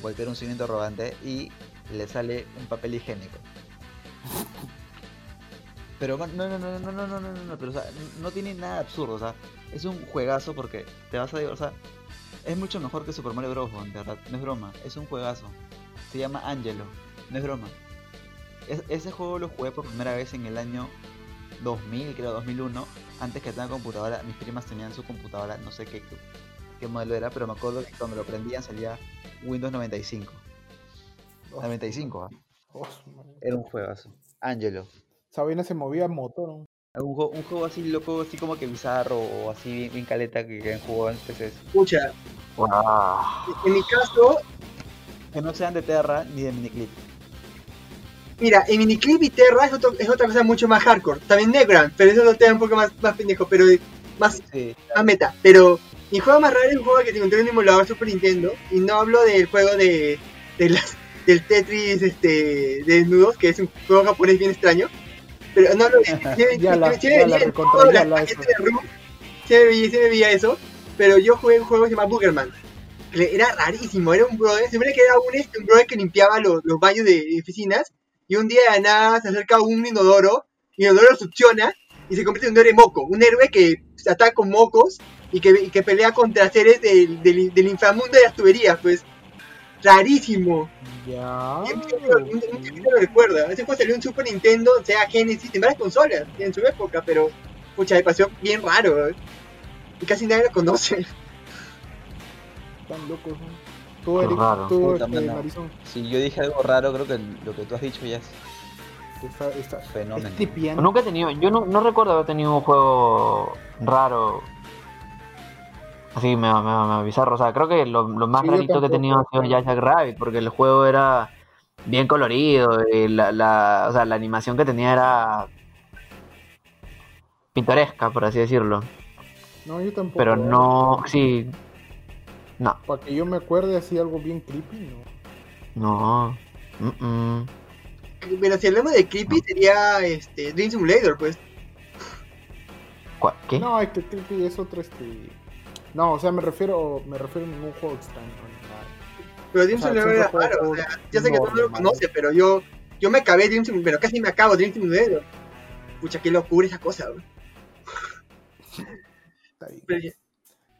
voltear un cimiento arrogante y le sale un papel higiénico. Pero no, no, no, no, no, no, no, no, no, pero o sea, no tiene nada absurdo, o sea, es un juegazo porque te vas a o sea, es mucho mejor que Super Mario Bros. de verdad, no es broma, es un juegazo. Se llama Angelo, no es broma. Es- ese juego lo jugué por primera vez en el año 2000, creo 2001, antes que tenga computadora, mis primas tenían su computadora, no sé qué, qué, qué modelo era, pero me acuerdo que cuando lo prendían salía Windows 95. 95, ¿ah? Oh, su madre. era un juegazo. Angelo. Esa vaina se movía a motor. ¿no? Un juego, un juego así loco, así como que bizarro o así bien, bien caleta que, que han jugado en. Escucha, Wow. en mi caso, Que no sean de Terra ni de Miniclip. mira, en Miniclip y Terra es, otro- es otra cosa mucho más hardcore. También Negran, pero eso lo tengo un poco más, más pendejo, pero más, Sí, más meta. Pero mi juego más raro es un juego que te encontré en un emulador Super Nintendo. Y no hablo del juego de, de las, del Tetris este, de desnudos, que es un juego japonés bien extraño. Pero no me la veía eso. Pero yo jugué un juego que se llama Boogerman. que Era rarísimo, era un brother, se que era un, este, un brother que limpiaba los, los baños de oficinas. Y un día de la nada se acerca un inodoro, y el inodoro lo succiona y se convierte en un héroe moco. Un héroe que se ataca con mocos y que, y que pelea contra seres del, del, del inframundo de las tuberías, pues. Rarísimo. Ya. Lo- recuerda. Ese juego salió en Super Nintendo, sea Genesis, en varias consolas en su época, pero pucha, me pareció bien raro. ¿eh? Y casi nadie lo conoce. Tan locos. ¿no? Tú, Eric, raro. tú, este, si yo dije algo raro, creo que lo que tú has dicho ya es está, está, fenómeno. Nunca he tenido, yo no, no recuerdo haber tenido un juego raro. Así me, me, me bizarro. O sea, creo que lo, lo más Sí, rarito que he tenido ha sido Jack Rabbit, porque el juego era bien colorido y la, la, o sea, la animación que tenía era pintoresca, por así decirlo. No, yo tampoco. Pero ¿eh? no, sí, no, Para que yo me acuerde así algo bien creepy, ¿no? no. mm, mm. Pero si hablamos de creepy, sería este, Dream Simulator, pues. ¿Cuál- ¿Qué? No, es que creepy es otro este. No, o sea, me refiero, me refiero a ningún juego extraño. Pero Dream O sea, Simulator era raro. O sea, yo sé que todo el mundo lo conoce, pero yo, yo me acabé Dream Simulator, pero casi me acabo Dream Simulator. Pucha, qué locura esa cosa, güey. Está bien. Pero ya-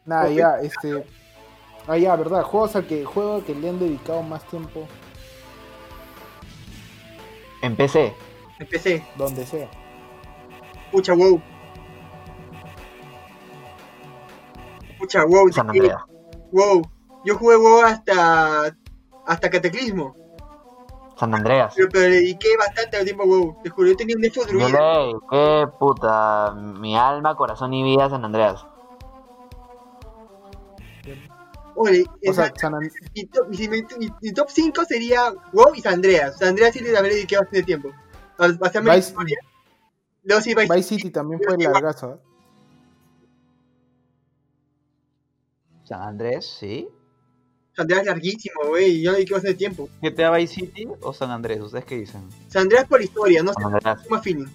Nada, ya, este. Ah, ya, verdad. Juegos al que, juego que le han dedicado más tiempo, Empecé. Empecé. donde sea. Pucha, wow. Pucha, wow. San sí, Andreas. Wow. Yo jugué WoW hasta hasta Cataclismo. San Andreas. Pero, pero le dediqué bastante tiempo a WoW. Te juro, yo tenía un Yo druida. le dediqué, puta, mi alma, corazón y vida a San Andreas. Oye, O sea, San mi, top, mi- mi- mi- top 5 sería WoW y San Andreas. San Andreas sí le también le dediqué bastante tiempo. La Vice, historia. Luego sí, Vice Vice City también fue largazo. ¿eh? San Andrés, sí. San Andreas es larguísimo, güey. Yo no a ser tiempo. GTA Vice City o San Andrés, ¿ustedes qué dicen? San Andreas por historia, no sé San más feeling.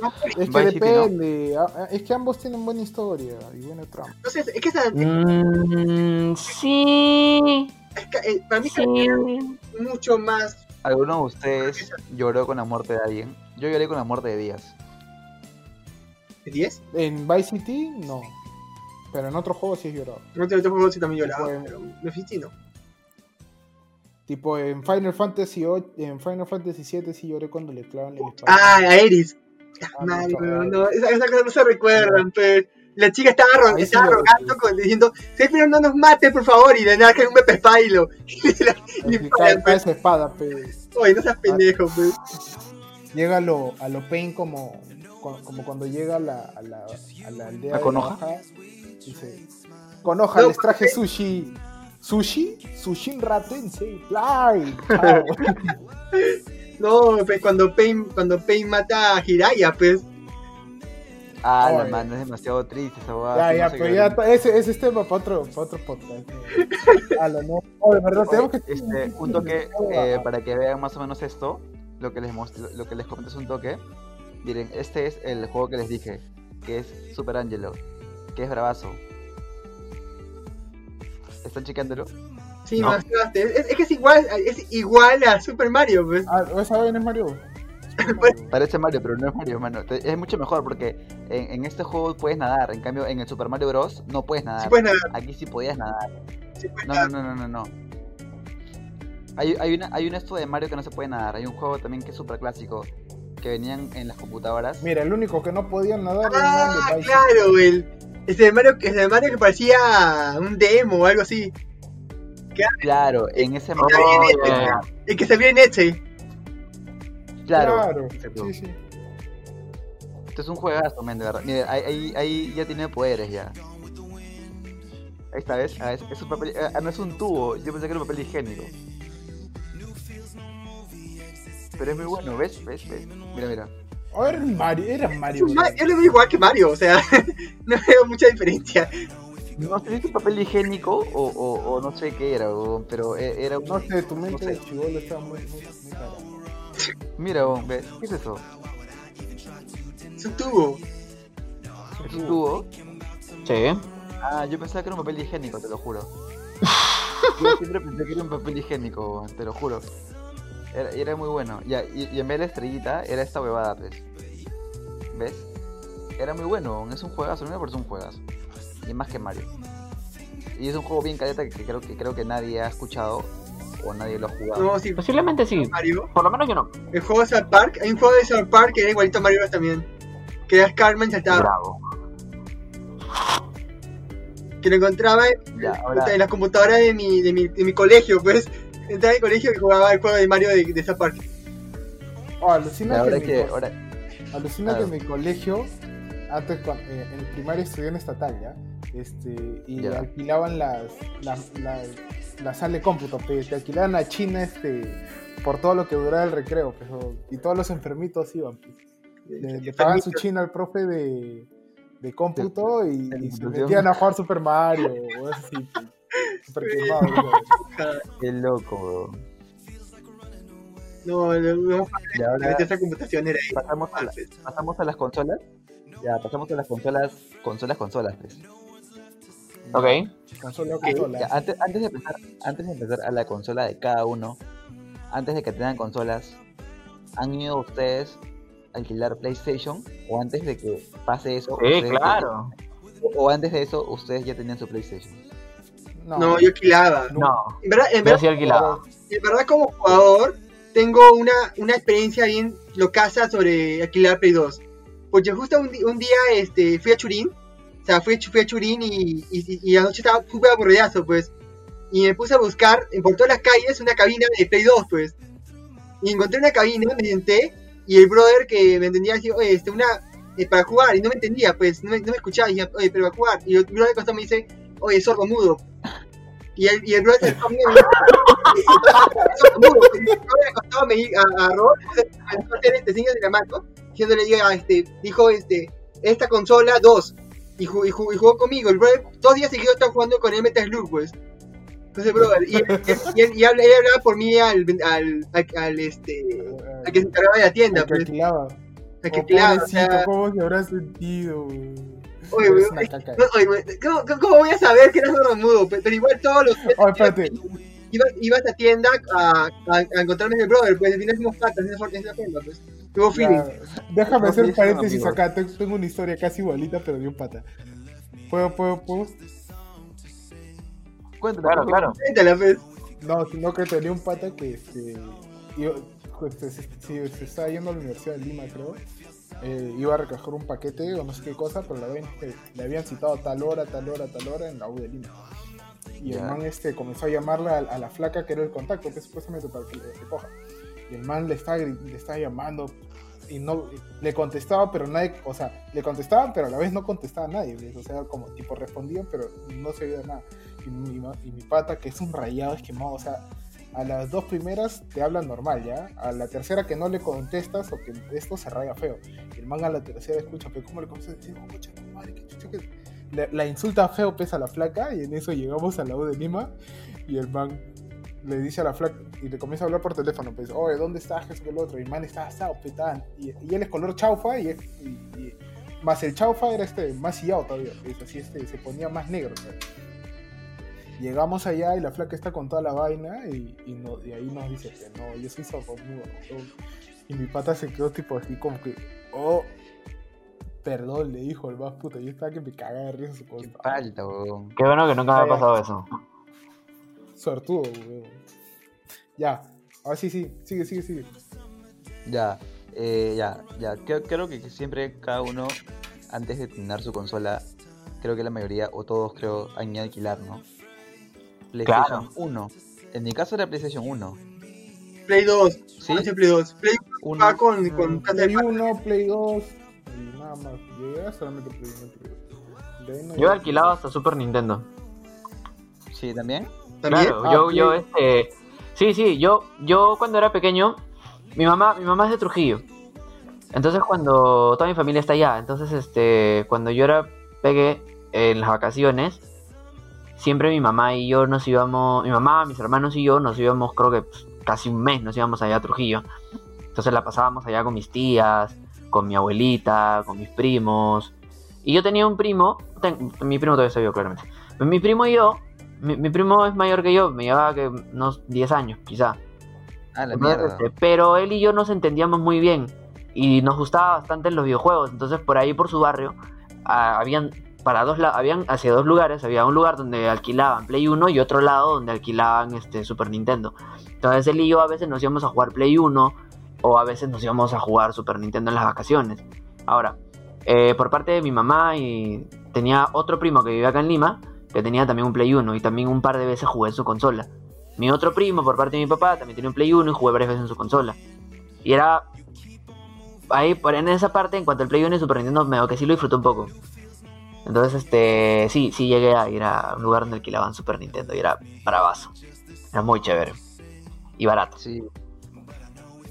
No, Es que Vice City, ¿no? depende. a- Es que ambos tienen buena historia y buena trama. no sé, es que San- Mm, sí. es que, eh, para mí Sí. es mucho más. ¿Alguno de ustedes lloró con la muerte de alguien? Yo lloré con la muerte de Díaz. ¿De 10? En Vice City, no. Pero en otros juegos sí he llorado. No te otro juego sí también lloraba, Bueno. pero no. Tipo en Final Fantasy 8, en Final Fantasy 7 sí lloré cuando le clavan la espada. Ah, a Eris. Ah, Madre, no, weón, no. no, esa, esa cosa no se recuerdan, pero la chica estaba, ro- estaba lo rogando, con, diciendo, Sephiroth no nos mate, por favor, y de nada que un Spylo. <laughs> Y la- y Así para, cae, pues, esa espada, pues. oye, no seas pendejo, pues. Llega a lo, a lo Pain como, co- como cuando llega a la, a la, a la aldea ¿A de Konoha? Dice, con hoja No, les traje sushi. ¿Sushi? Sushin Ratense. Fly. <laughs> No, pues cuando Pain, cuando Pain mata a Hiraya, pues. Ah, la mano, es demasiado triste esa huevada. ya, ya, no pero ya, ese, ese es tema para otro, para otro podcast. Ala, no. Oye, verdad, tenemos que... Este, un toque eh, para que vean más o menos esto, lo que les lo que les comento es un toque. Miren, este es el juego que les dije, que es Super Angelo, que es bravazo. ¿Están chequeándolo? Sí, No. más es, es que es igual, es igual a Super Mario, pues. Ah, ¿esa vaina es Mario? <laughs> Parece Mario, pero no es Mario, mano. Es mucho mejor porque en, en este juego puedes nadar, en cambio en el Super Mario Bros. no puedes nadar. Sí, pues Aquí sí podías nadar. sí, pues No, no, no, no, no. no. Hay, hay, una, hay un esto de Mario que no se puede nadar. Hay un juego también que es súper clásico. Que venían en las computadoras. Mira, el único que no podía nadar Ah, era el claro, el. Ese de Mario, ese de Mario que parecía un demo o algo así. Claro, en ese momento. El que se vio en Eche. Claro. Claro, sí, sí. Esto es un juegazo, men, de verdad. Mire, ahí, ahí, ahí ya tiene poderes ya. Ahí está, ¿ves? Ah, es, es un papel. ah, no es un tubo. Yo pensé que era un papel higiénico. Pero es muy bueno, ¿ves? ¿Ves? ¿Ves? Mira, mira. A ver, Mario, era Mario. Ma- Yo lo veo igual que Mario, o sea, <laughs> no veo mucha diferencia. No sé si es un papel higiénico o, o, o no sé qué era, pero e- era un. No sé, tu mente No sé. de chivolo estaba muy, muy, muy cara. Mira, ¿ves? ¿Qué es eso? Es un tubo. ¿Es un tubo? Sí. Ah, yo pensaba que era un papel higiénico, te lo juro. <laughs> Yo siempre pensé que era un papel higiénico, te lo juro. Era, era muy bueno. Ya, y, y en vez de la estrellita, era esta huevada, pues. ¿Ves? Era muy bueno, es un juegazo, a mí me parece un juegazo. Y más que Mario. Y es un juego bien caleta que, creo, que creo que nadie ha escuchado o nadie lo ha jugado. No, sí, Posiblemente sí. Mario. Por lo menos yo no. El juego de South Park. Hay un juego de South Park que era igualito a Mario Bros. también. Que era Carmen saltaba. Bravo. Que lo encontraba en, Ya, ahora, en la computadora de mi, de, mi, de mi colegio, pues. Entraba al colegio y jugaba el juego de Mario de, de South Park. Oh, alucina que, que, mi, ahora, alucina Ah. que en mi colegio, antes eh, en el primario estudié en estatal, ¿ya? Este, y Ya. alquilaban las, las, las- la sala de cómputo, pues, te alquilaban a China este, por todo lo que duraba el recreo, pues, y todos los enfermitos iban, pues. Le, le pagaban su china al profe de, de cómputo y, de y se metían a jugar Super Mario o así, pues. Super quemado, ¿no? qué loco, weón. No, no, no, Y ahora esa computación era ahí. pasamos a, la- pasamos a las consolas. Ya, pasamos a las consolas, consolas, consolas, pues. Ok. Consola, Ok, consola. Ya, antes, antes, de empezar, antes de empezar a la consola de cada uno, antes de que tengan consolas, ¿han ido ustedes a alquilar PlayStation? ¿O antes de que pase eso? Sí, claro. o antes de eso, ustedes ya tenían su PlayStation? No, yo alquilaba. No. En verdad, en Yo verdad, sí alquilaba. en verdad como jugador tengo una, una experiencia bien locaza sobre alquilar Play 2. Porque justo un, un día este, fui a Churín, o sea, fui, fui a Churín y, y, y anoche estaba súper aburridazo, pues. Y me puse a buscar en por todas las calles una cabina de Play 2, pues. Y encontré una cabina, me senté, y el brother que me entendía decía, oye, este, una, eh, para jugar, y no me entendía, pues, no me, no me escuchaba, y decía, oye, pero para jugar. Y el brother de costado me dice, oye, sordo mudo. Y el, y el brother dice, sordo mudo. Y el costado me agarró, me empezó a hacer este señal de la mano, diciéndole, este, dijo, este, esta consola 2. y, jugó, y, jugó, conmigo. El brother, dos días seguidos estaba jugando con el Metal Slug, pues. Entonces, brother, y, y, él, y, él, hablaba por mí al, al, al, este, al que se encargaba de la tienda. Al que pues. alquilaba. Al que alquilaba. O sea... ¿Cómo se habrá sentido, Oye, güey, oye, ¿cómo, ¿cómo, voy a saber que eras mudo? Pero igual todos los... Oye, espérate. Iba, iba a esta tienda a, a, a encontrarme el brother, pues al final hicimos patas, esa es la tienda, pues. Tuvo feeling. Déjame hacer paréntesis acá, tengo una historia casi igualita, pero de un pata. ¿Puedo, puedo, puedo? Cuéntame, claro, claro. Cuéntala, pues. No, sino que tenía un pata que este, yo, este, se, se, se, estaba yendo a la Universidad de Lima, creo. Eh, iba a recoger un paquete o no sé qué cosa, pero le habían, le habían citado a tal hora, tal hora, tal hora en la U de Lima. Y yeah. el man este, comenzó a llamarle a, a, la flaca que era el contacto, que supuestamente para que le recoja. Y el man le estaba, le estaba llamando y no le contestaba, pero nadie, o sea, le contestaban, pero a la vez no contestaba a nadie. ¿ves? O sea, como tipo respondían, pero no se veía nada. Y mi, y mi pata, que es un rayado esquemado, o sea, a las dos primeras te hablan normal, ¿ya? A la tercera que no le contestas o que esto se raya feo. El man a la tercera escucha, pero ¿cómo le contestas? Dice, oh, madre, qué que... La, la, insulta feo pesa la flaca y en eso llegamos a la U de Lima y el man le dice a la flaca y le comienza a hablar por teléfono, pues, oye, ¿dónde estás? ¿Qué es el otro? Y el man está asado, petán. Y, y, él es color chaufa y, y, y, más el chaufa era este más sillado todavía, pues, así este, se ponía más negro. Pues. Llegamos allá y la flaca está con toda la vaina y, y, no, y ahí nos dice que no, yo soy sordomudo. Y mi pata se quedó tipo así como que, oh, perdón, le dijo el más puta. Yo estaba que me cagaba de risa su cosa. Qué falta, weón. Qué bueno que nunca me ha pasado eso. Suertudo, weón. Ya, ahora sí, sí, sigue, sigue, sigue. Ya, eh, ya, ya. Creo, creo que siempre cada uno, antes de tener su consola, creo que la mayoría, o todos creo, han ido a alquilar, ¿no? PlayStation claro. 1. En mi caso era PlayStation 1. Play 2. ¿Sí? Play 2. Play 1 va con, con Play 1, Play 2. Y nada más. Llegué solamente Play 1, Play 2. No yo he alquilado hasta Super Nintendo. ¿Sí, también? ¿También? Claro, ah, yo, yo, este... Sí, sí, yo, yo cuando era pequeño, mi mamá, mi mamá es de Trujillo. Entonces cuando toda mi familia está allá, entonces este, cuando yo era peque en las vacaciones, siempre mi mamá y yo nos íbamos, mi mamá, mis hermanos y yo nos íbamos, creo que pues, casi un mes nos íbamos allá a Trujillo. Entonces la pasábamos allá con mis tías, con mi abuelita, con mis primos. Y yo tenía un primo, ten, mi primo todavía está vivo claramente. Mi primo y yo, mi, mi, primo es mayor que yo, me llevaba que unos 10 años, quizá. Ah, la mierda. Este, pero él y yo nos entendíamos muy bien y nos gustaba bastante los videojuegos. Entonces por ahí por su barrio ah, habían para dos habían hacia dos lugares, había un lugar donde alquilaban Play 1 y otro lado donde alquilaban este Super Nintendo. Entonces él y yo a veces nos íbamos a jugar Play 1 o a veces nos íbamos a jugar Super Nintendo en las vacaciones. Ahora, eh, por parte de mi mamá y tenía otro primo que vivía acá en Lima, que tenía también un Play 1 y también un par de veces jugué en su consola. Mi otro primo, por parte de mi papá, también tenía un Play 1 y jugué varias veces en su consola. Y era... Ahí, por en esa parte, en cuanto al Play 1 y Super Nintendo, me que sí lo disfruté un poco. Entonces, este, sí, sí llegué a ir a un lugar donde alquilaban Super Nintendo y era bravazo. Era muy chévere. Y barato. Sí.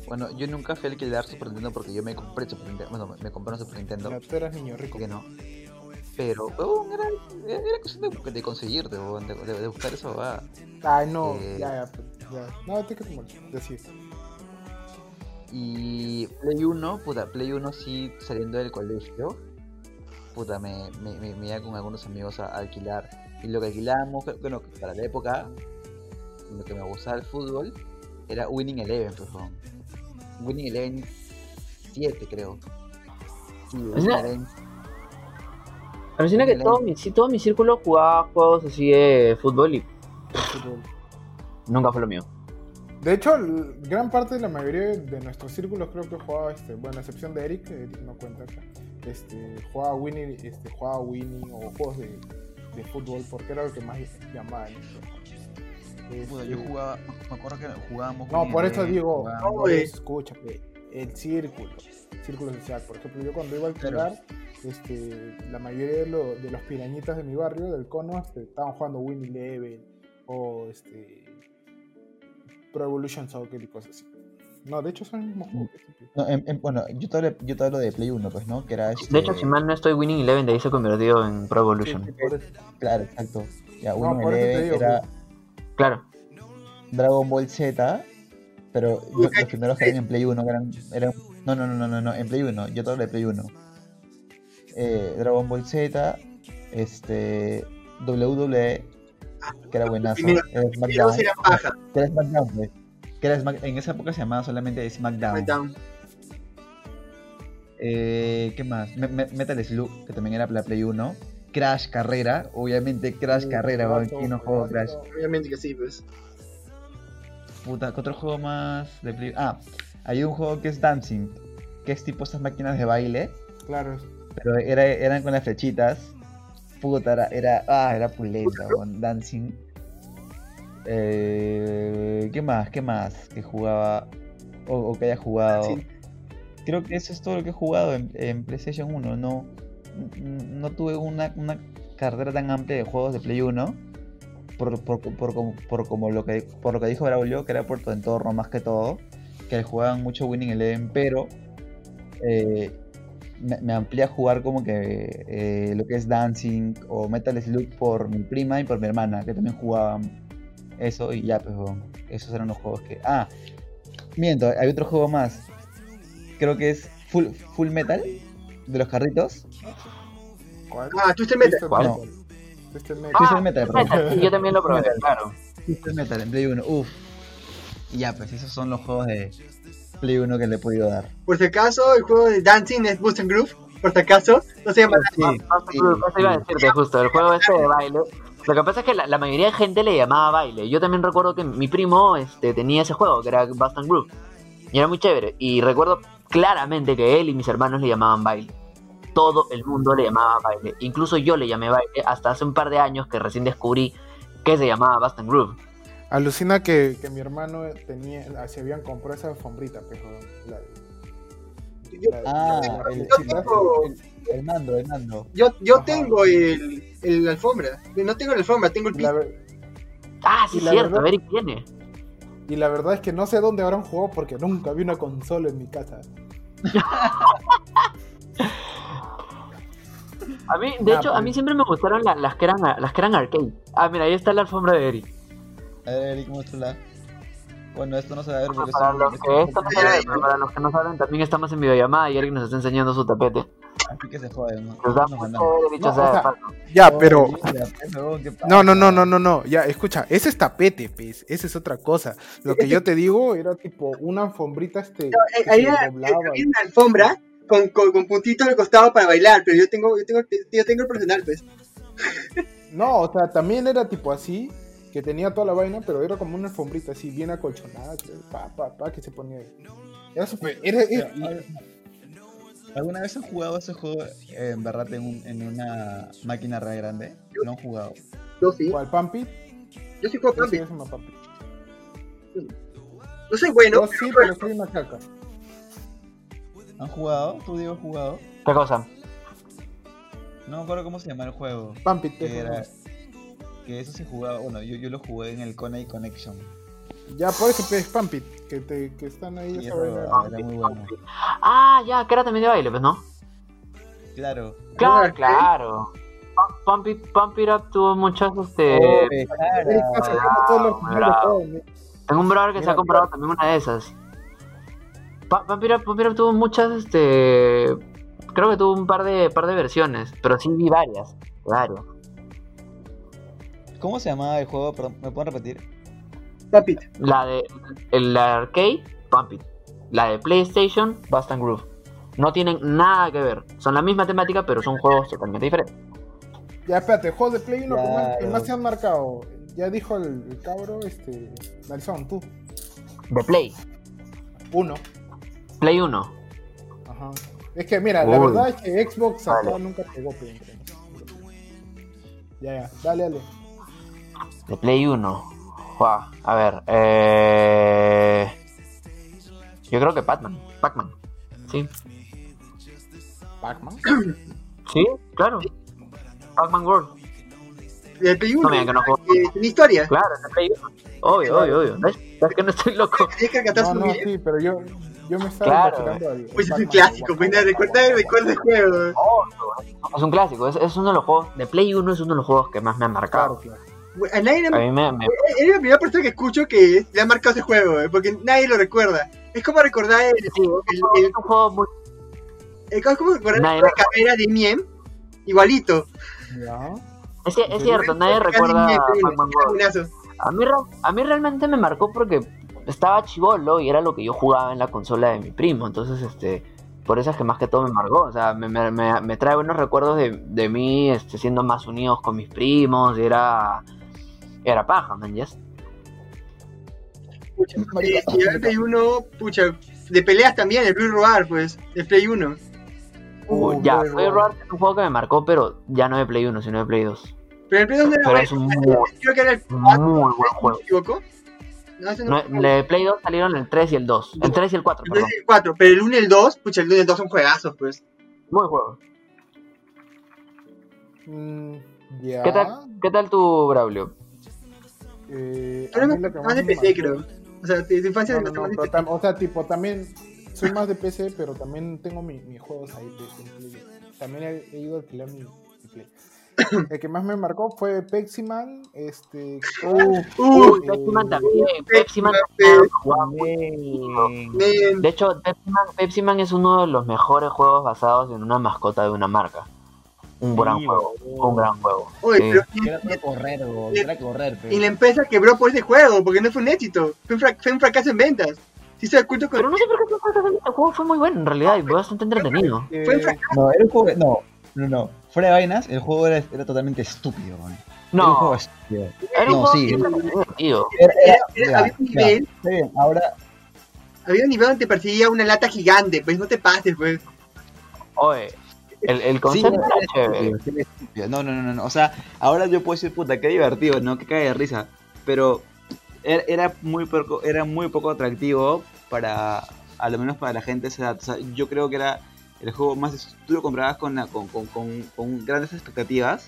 Bueno, yo nunca fui a alquilar Super Nintendo porque yo me compré Super Nintendo. Bueno, me compré un Super Nintendo. Ya, tú eras niño rico. Que no. Pero, oh, era, era cuestión de, de conseguirte, de, de, de, buscar eso. Ah. Ay, no, eh, ya, ya, ya. No, te quedas mal. Decir. Y Play 1, puta, Play 1 sí saliendo del colegio puta, me, me, me, me iba con algunos amigos a, a, alquilar. Y lo que alquilábamos, bueno, para la época, lo que me gustaba el fútbol, era Winning Eleven, por favor. Winning Eleven 7, creo. Sí, Winning Eleven. Alucina que todo mi, todo mi círculo jugaba juegos así de fútbol y. Nunca fue lo mío. De hecho, gran parte de la mayoría de nuestros círculos creo que jugaba, este, bueno, a excepción de Eric, Eric no cuenta acá este, jugaba Winning, este, jugaba Winning o juegos de, de, fútbol porque era lo que más llamaba. Este, bueno, yo jugaba, me acuerdo que jugábamos. No, por eso digo, no, escucha, el círculo, círculo social. Por ejemplo, yo cuando iba a alquilar, este, la mayoría de, lo, de, los pirañitas de mi barrio, del cono, este, estaban jugando Win Eleven o este, Pro Evolution Soccer y cosas así. No, de hecho son el mismo juego. No, en- en- bueno, yo te, hablo, yo te hablo de Play 1, pues, ¿no? Que era este... De hecho, si mal no estoy, Winning Eleven de ahí se convirtió en Pro Evolution. Sí, sí. Claro, exacto. Ya, No, eso te digo, era Claro. Dragon Ball Z, pero lo- Ok. los primeros que eran en Play 1 eran, eran... No, no, no, no, no, no, en Play 1, yo te hablo de Play 1. Eh, Dragon Ball Z, este... WWE, que era buenazo. Era SmackDown. Que era SmackDown, pues. Que era Smack- En esa época se llamaba solamente SmackDown. SmackDown. Eh, ¿Qué más? Me- Me- Metal Slug, que también era para Play 1. Crash Carrera, obviamente Crash Sí, Carrera, ¿quién no juega Crash? Obviamente que sí, pues. Puta, ¿qué otro juego más de Play? Ah, hay un juego que es Dancing, que es tipo estas máquinas de baile, Claro. pero era, eran con las flechitas. Puta, era, era, ah, era pulenta, weón, Dancing. Eh, ¿Qué más? ¿Qué más que jugaba o, o que haya jugado? Sí. Creo que eso es todo lo que he jugado en, en PlayStation 1. No, no tuve una, una cartera tan amplia de juegos de Play 1. Por, por, por, como- por como lo que, por lo que dijo Braulio, que era por tu entorno más que todo. Que jugaban mucho Winning Eleven, pero eh, me, me amplía a jugar como que eh, lo que es Dancing o Metal Slug por mi prima y por mi hermana, que también jugaban eso y ya, pues bueno, esos eran los juegos que... Ah, miento, hay otro juego más. Creo que es Full, full Metal, de los carritos. ¿Cuál? Ah, Twisted Metal. Twisted ¿Cuál? Metal. Twisted Metal. Twisted Metal, sí, yo también lo probé, claro. Twisted Metal en Play 1, uff. Y ya, pues esos son los juegos de Play 1 que le he podido dar. Por si acaso, el juego de Dancing es Boost and Groove. Por si acaso, no se llama Sí, Más sí, Eso iba a decirte justo, el juego este de baile. Lo que pasa es que la, mayoría de gente le llamaba baile. Yo también recuerdo que mi primo este, tenía ese juego, que era Boston Groove. Y era muy chévere. Y recuerdo claramente que él y mis hermanos le llamaban baile. Todo el mundo le llamaba baile. Incluso yo le llamé baile hasta hace un par de años que recién descubrí que se llamaba Boston Groove. Alucina que, que mi hermano tenía, se habían comprado esa alfombrita, pero la, Yo, Ah, la- el, yo tengo- el- el mando, el mando. yo, yo Ajá. tengo el, el alfombra. No tengo la alfombra, tengo el ver- Ah, sí, cierto, verdad- Eric tiene. y la verdad es que no sé dónde habrán jugado porque nunca vi una consola en mi casa. <laughs> A mí, de Ah, hecho, a pues. mí siempre me gustaron la- las, que eran, las que eran arcade. Ah, mira, ahí está la alfombra de Eric. A ver, Eric, muéstrala. Bueno, esto no se va a ver porque Para los es que esto no saben, pero para los que no saben, también estamos en videollamada y Eric nos está enseñando su tapete. Así que se joden, ¿no? Nos da No, sea o de sea, paso. Ya, Oh, pero... pues. No, no, no, no, no, no. Ya, escucha, ese es tapete, pues. Esa es otra cosa. Lo que yo te digo era tipo una alfombrita este. Eh, Ahí se era- había una alfombra con, con, con puntitos al costado para bailar, pero yo tengo, yo tengo, yo tengo el personal, pues. No, o sea, también era tipo así, que tenía toda la vaina, pero era como una alfombrita así, bien acolchonada, pa, pa, pa, que se ponía ahí. Era súper- era- era- ¿Alguna vez han jugado ese juego eh, en verdad en, un- en una máquina re grande? No han jugado. Yo sí, ¿Cuál, Pampit? yo sí juego Yo sí. No soy bueno, Yo sí, pero soy una caca. ¿Han jugado? ¿Tú, Diego, has jugado? ¿Qué cosa? No me acuerdo cómo se llama el juego. Pampit, Que ese era... Que eso se jugaba... Bueno, yo, yo lo jugué en el Coney Connection. Ya por eso pues Pampit, que, te, que están ahí. Eso vaina. era muy bueno. Ah, ya, que era también de baile, pues, ¿no? Claro. Claro, claro. Pump It, Pump It Up tuvo muchas, este... Oh. Tengo un brother que se ha comprado también una de esas. Pa- Pump It Up, Pump It Up tuvo muchas, este... Creo que tuvo un par de, par de versiones, pero sí vi varias. Claro. ¿Cómo se llamaba el juego? Perdón, ¿me pueden repetir? Pampit. La de el la arcade, Pump It. La de PlayStation, Bust and Groove. No tienen nada que ver. Son la misma temática, pero son juegos totalmente diferentes. Ya, espérate, juegos de Play 1 que más, que Claro. más se han marcado. Ya dijo el, el cabro, este. Nelson, tú. De Play. Uno. Play 1. Ajá. Es que mira, la verdad es que Xbox acá Vale. nunca pegó Play. Ya, ya, dale, dale. De Play 1. Guau, A ver. Eh... Yo creo que Pac-Man. Pac-Man. Sí. Pac-Man. <clears throat> Sí, claro. Pac-Man World. El Play 1. No, mira, que no juego. eh, tiene historia. Claro, de Play 1. Obvio, obvio, obvio. ¿Ves? Es que no estoy loco. Tienes que No, no, sí, pero yo, yo me estaba Claro. al. Pues es un Batman clásico, de pues recuerda, recuerda el juego. Es un clásico, es, es uno de los juegos. De Play 1 es uno de los juegos que más me han marcado. Claro, claro. A nadie le A mí me, me- Eres la primera persona que escucho que le ha marcado ese juego, eh, porque nadie lo recuerda. Es como recordar el, Sí, es el- juego- el- es juego muy. es como recordar Nadie la carrera de Miem, igualito. Ya. Es, que- es cierto, nadie recuerda a. A mí, re- a mí realmente me marcó porque estaba chivolo y era lo que yo jugaba en la consola de mi primo. Entonces, este, por eso es que más que todo me marcó. O sea, me, me, me- me trae buenos recuerdos de, de mí este, siendo más unidos con mis primos. Y era, era paja, man. ¿yes? Pucha, eh, si el Play 1, pucha, de peleas también, el Blue Roar, pues, de Play 1. Uh, Uh, ya, Runner. Runner es un juego que me marcó, pero ya no de Play 1, sino de Play 2. Pero el Play 2 no era Pero bueno, es un muy, creo que era el 4, muy buen juego. me equivoco. No, no, de Play 2 salieron el 3 y el 2. El 3 y el 4, el perdón. 4, pero el 1 y el 2, pucha, el 1 y el 2 son juegazos, pues. Muy juego. Mm, ya. ¿Qué tal, ¿Qué tal tu Braulio? Eh, que más de PC, marcó- creo. O sea, de infancia No, de no, más pero tam- o sea, tipo, también soy más de PC, pero también tengo mi- mis juegos ahí de. También he, he ido a alquilar mi, mi Play. <coughs> El que más me marcó fue Pepsi Man, este... Uh, Uy, eh, Pepsi Man también. Pepsi Man Pepsi también Man, jugaba muy Men. men, De hecho, Pepsi Man, Pepsi Man es uno de los mejores juegos basados en una mascota de una marca. Un gran Sí, juego, bro. un gran juego. Oye, Sí. pero Era correr, bro, era correr, pero. y la empresa quebró por ese juego, porque no fue un éxito. Fue un, fra- fue un fracaso en ventas. Si se con Pero no sé por qué fue el juego fue muy bueno en realidad y fue bastante entretenido. eh, Fue un fracaso. No, era un juego. No, no, no. Fuera de vainas, el juego era, era totalmente estúpido, man. Era un juego No, estúpido. era un no, juego sí. divertido. Era, era- Era- ya, había un nivel, Está bien, ahora. había un nivel donde te perseguía una lata gigante, pues no te pases, pues. Oye, el, el concepto estúpido, sí, estúpido. No, no, no, no. O sea, ahora yo puedo decir, puta, qué divertido, ¿no? Que cae de risa. Pero era, era muy poco, era muy poco atractivo para, a lo menos para la gente de esa edad. O sea, yo creo que era el juego más... Tú lo comprabas con, la- con, con, con, con grandes expectativas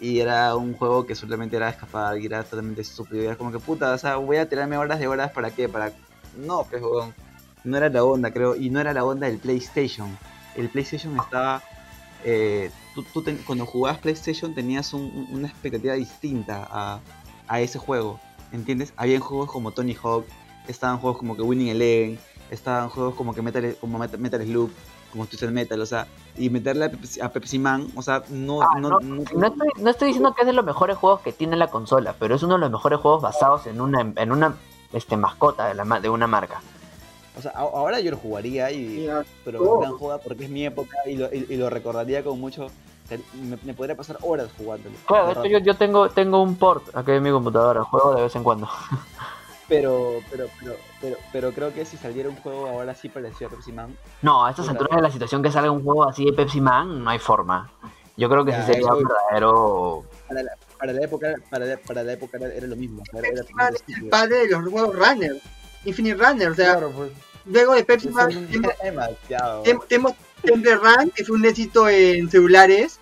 y era un juego que solamente era escapar y era totalmente estúpido. Y era como que, puta, o sea, voy a tirarme horas de horas para qué, para... No, pues. No era la onda, creo, y no era la onda del PlayStation. El PlayStation estaba eh, tú, tú ten- cuando jugabas PlayStation tenías un- un- una expectativa distinta a, a ese juego, ¿entiendes? Habían juegos como Tony Hawk, estaban juegos como que Winning Eleven, estaban juegos como que Metal, como Metal, Metal Slug, como Twisted Metal, o sea, y meterle a Pepsi, a Pepsi Man, o sea, no, Ah, no, no, estoy, no estoy diciendo que es de los mejores juegos que tiene la consola, pero es uno de los mejores juegos basados en una, en una este, mascota de, la, de una marca. O sea, ahora yo lo jugaría y pero Oh. gran joda porque es mi época y lo, y, y lo recordaría con mucho, me, me podría pasar horas jugándolo. Claro, de de hecho yo, yo tengo, tengo un port aquí en mi computadora, juego de vez en cuando. <laughs> Pero, pero, pero, pero, pero creo que si saliera un juego ahora sí parecido a Pepsi Man, No, a estas alturas de la situación que salga un juego así de Pepsi Man, no hay forma. Yo creo que Ya, sí sería eso- un verdadero... para la, para la época, para la, para la época era, era lo mismo. Era, era Pepsi Man totalmente es el padre de los juegos Runner. Infinite Runner, o sea, Claro, pues. Luego de Pepsi Man tenemos, Temple Run, que fue un éxito en celulares.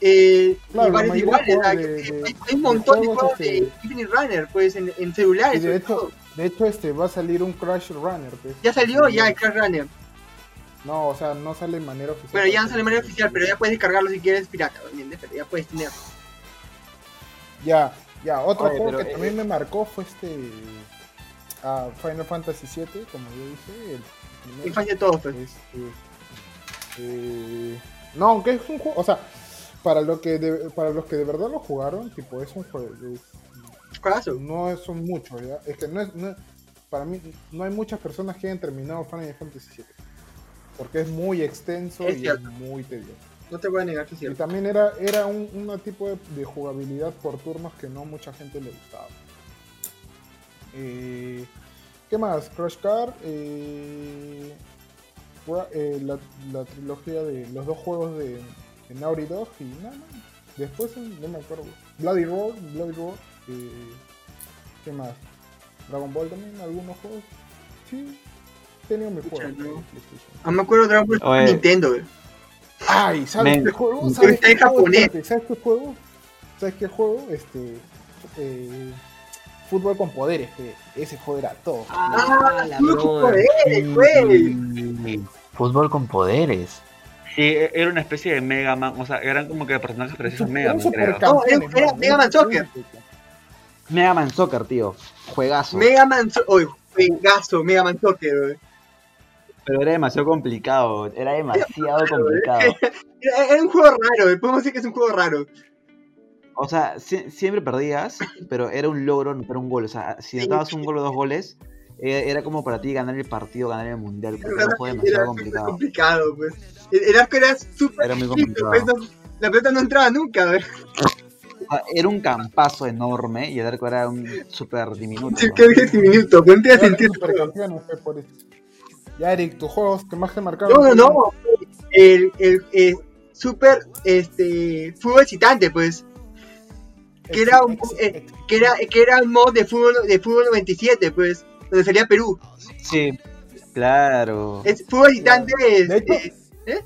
Eh, Claro, y la varios mayoría iguales, de hay un montón de juegos, juegos de este- Infinite Runner, pues en, en celulares. De hecho, de hecho este va a salir un Crash Runner. pues. ya salió ya el Crash Runner. No, o sea, no sale de manera oficial. Bueno, ya no sale de manera oficial, pero ya puedes descargarlo si quieres pirata, ¿entiendes? Pero ya puedes tener. Ya, ya, otro Oye, juego pero, que eh, también me marcó fue este. Final Fantasy VII, como yo dije. El primero. Infancia de todos, pues. Este, eh, no, aunque es un juego, o sea, para lo que de- para los que de verdad lo jugaron, tipo es un juego, es- no son muchos, ya, es que no es, no para mí no hay muchas personas que hayan terminado Final Fantasy VII, porque es muy extenso y es muy tedioso. No te voy a negar que es Y también era, era un, un tipo de, de jugabilidad por turnos que no mucha gente le gustaba. Eh, ¿Qué más? Crash Car, eh, eh, la, la trilogía de los dos juegos de, de Naughty Dog y nada más. Después no me acuerdo. Bloody Roar, Bloody Roar. eh, ¿Qué más? Dragon Ball también, algunos juegos. Sí, tenía mi juego. de no. PlayStation. Ah, me acuerdo de Dragon Ball Oye. Nintendo. Ay, ¿sabes qué juego? ¿Sabes qué juego? ¿Sabes qué juego? ¿Sabes qué juego? Este. eh, Fútbol con poderes, que ese juego era todo. Ah, la fútbol con poderes, güey. Sí. Fútbol con poderes. Sí, e- era una especie de Mega Man, o sea, eran como que personajes parecidos a Mega Man, creo. supercampeones, No, era- era. Mega Man Soccer. Mega Man Soccer, tío. Juegazo. Mega Man, So- oye, juegazo, Mega Man Soccer, güey. Pero era demasiado complicado, era demasiado complicado. <laughs> Era, era un juego raro, podemos decir que es un juego raro. O sea, sie- siempre perdías, pero era un logro anotar un gol. O sea, si anotabas un gol o dos goles, eh, era como para ti ganar el partido, ganar el mundial, porque era juego Era complicado. complicado, pues. Era que era súper Era muy complicado. pues, no- la pelota no entraba nunca, sea, era un campazo enorme y el arco era un súper diminuto. Sí, ¿no? que dije minutos, pues no fue por eso. Ya, Eric, tus juegos que más te marcaron. No, no, no. El, el, eh, súper, este, fútbol excitante, pues. Que era un- eh, Que era, que era un mod de fútbol, de fútbol 97, pues. Donde salía Perú. Sí, claro. Es, fútbol es, hecho- eh, ¿eh?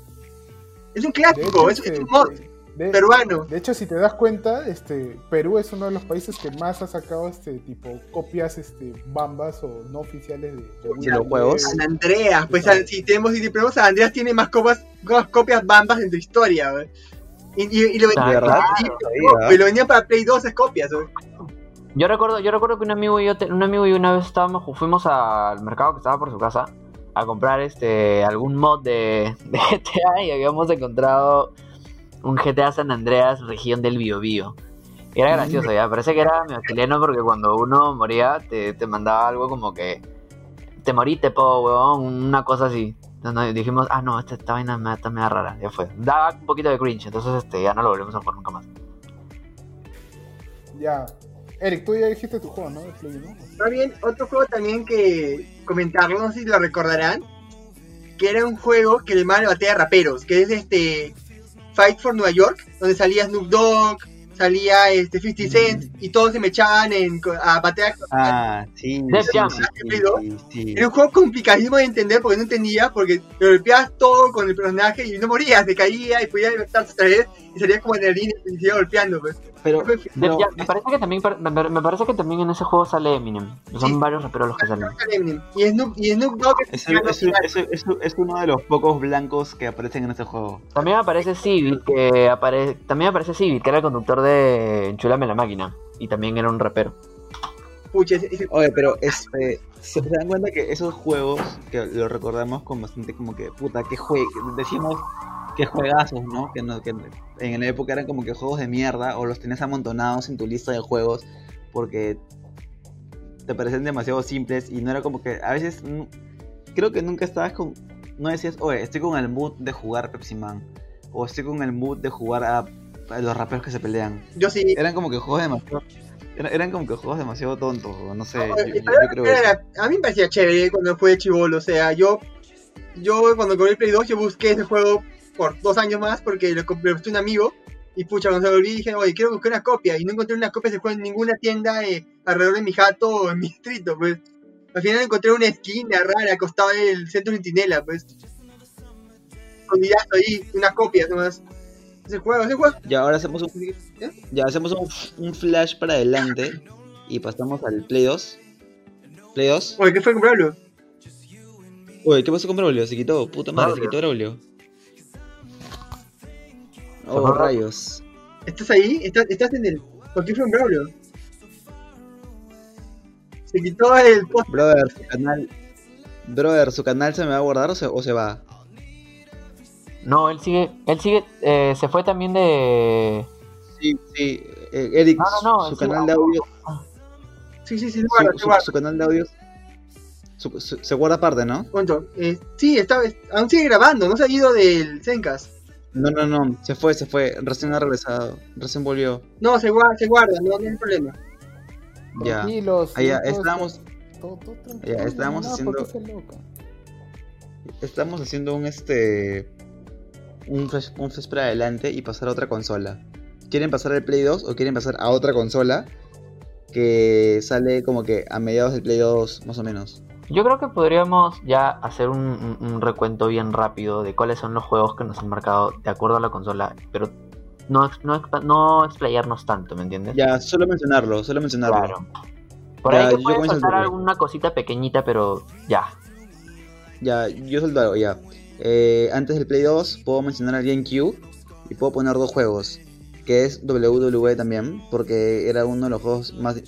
es un De clásico, hecho, es, es este, un mod de- peruano. De hecho, si te das cuenta, este Perú es uno de los países que más ha sacado este tipo copias este bambas o no oficiales de, De los juegos. San Andreas, pues si tenemos, si tenemos San Andreas tiene más copias, más copias bambas en su historia, güey. Y, y, y lo vendían, verdad, y- lo vendían para Play 2 esas copias. Yo recuerdo, yo recuerdo que un amigo y yo, te- un amigo y una vez estábamos, fuimos al mercado que estaba por su casa a comprar este algún mod de, de GTA y habíamos encontrado un GTA San Andreas región del Biobío. Y era gracioso, ya, parece que era medio chileno porque cuando uno moría te, te mandaba algo como que te moriste, po, huevón, una cosa así. Entonces nos dijimos, ah, no, esta, esta vaina me, está media rara, ya fue. Daba un poquito de cringe, entonces este, ya no lo volvemos a jugar nunca más. Ya. Eric, tú ya dijiste tu juego, ¿no? ¿no? Más bien, otro juego también que comentarlo, no sé si lo recordarán, que era un juego que le llamaban batalla de raperos, que es este Fight for Nueva York, donde salía Snoop Dogg, salía este 50 Cent y todos se me echaban en, a batalla. Ah, sí, sí, sí. Era un juego complicadísimo de entender porque no entendía, porque te golpeabas todo con el personaje y no morías, te caía y podías levantarse otra vez y salías como adrenalina y te seguía golpeando. Pues. Pero, me parece que también me, me parece que también en ese juego sale Eminem. Son Sí. varios raperos los que salen. Y Snoop, y Snoop Dogg es, es- es- es- es uno de los pocos blancos que aparecen en este juego. También aparece Civit, que aparece también aparece Civit, que era el conductor de Enchulame la máquina y también era un rapero. pucha, Oye, pero este, se dan cuenta que esos juegos que lo recordamos con bastante como que puta, que jue decimos que juegazos, ¿no? Que, no, que en la época eran como que juegos de mierda o los tenías amontonados en tu lista de juegos porque te parecen demasiado simples y no era como que a veces mm, creo que nunca estabas con no decías, "Oye, estoy con el mood de jugar Pepsi Man" o estoy con el mood de jugar a, a los raperos que se pelean. yo sí. Eran como que juegos demasiado eran, como que juegos demasiado tontos, no sé, yo, yo- yo Pero creo eso. era- a mí me parecía chévere cuando fue chivolo, o sea, yo, yo cuando compré el Play 2, yo busqué ese juego por dos años más porque lo compré un amigo y pucha, cuando se volví dije, oye, quiero buscar una copia y no encontré una copia de juego en ninguna tienda eh, alrededor de mi jato o en mi <laughs> distrito, pues. Al final encontré una esquina rara acostado del centro Centinela, pues. Escondidazo ahí, una copia nomás. Ese juego, ese juego. Ya ahora hacemos un, ¿Eh? ya hacemos un, un flash para adelante y pasamos al Play 2. Play 2. Oye, ¿qué fue comprarlo? Oye, ¿qué pasó con Braulio? Se quitó, puta madre, se Braulio. quitó Braulio. Oh, rayos. ¿Estás ahí? ¿Estás, estás en el. ¿Por qué fue un Braulio? Se quitó el post. Brother, su canal. Brother, ¿su canal se me va a guardar o se, o se va? No, él sigue, él sigue, eh, se fue también de... Sí, sí. eh, Eric, No, no, no, su canal de audio. Sí, sí, sí, Su, guarda, se su- guarda. su canal de audio. su- su- se guarda aparte, ¿no? ¿Cuánto? Eh, sí, está, aún sigue grabando, no se ha ido del Zencast. No, no, no. Se fue, se fue. Recién ha regresado. Recién volvió. No, se guarda, se guarda, no, no hay problema. Ya. Tranquilos. Ah, ya, todo- estábamos, todo- todo tranquilo, ya, haciendo- estamos haciendo un este. Un flash, un flash para adelante y pasar a otra consola. ¿Quieren pasar al Play 2 o quieren pasar a otra consola? Que sale como que a mediados del Play 2, más o menos. Yo creo que podríamos ya hacer un, un- un recuento bien rápido de cuáles son los juegos que nos han marcado de acuerdo a la consola, pero no, no, no explayarnos tanto, ¿me entiendes? Ya, solo mencionarlo, solo mencionarlo. Claro. Por Ya, ahí que puedes alguna cosita pequeñita, pero ya. Ya, yo suelto algo, ya. Eh, antes del Play 2 puedo mencionar al GameCube y puedo poner dos juegos, que es WWE también, porque era uno de los juegos más...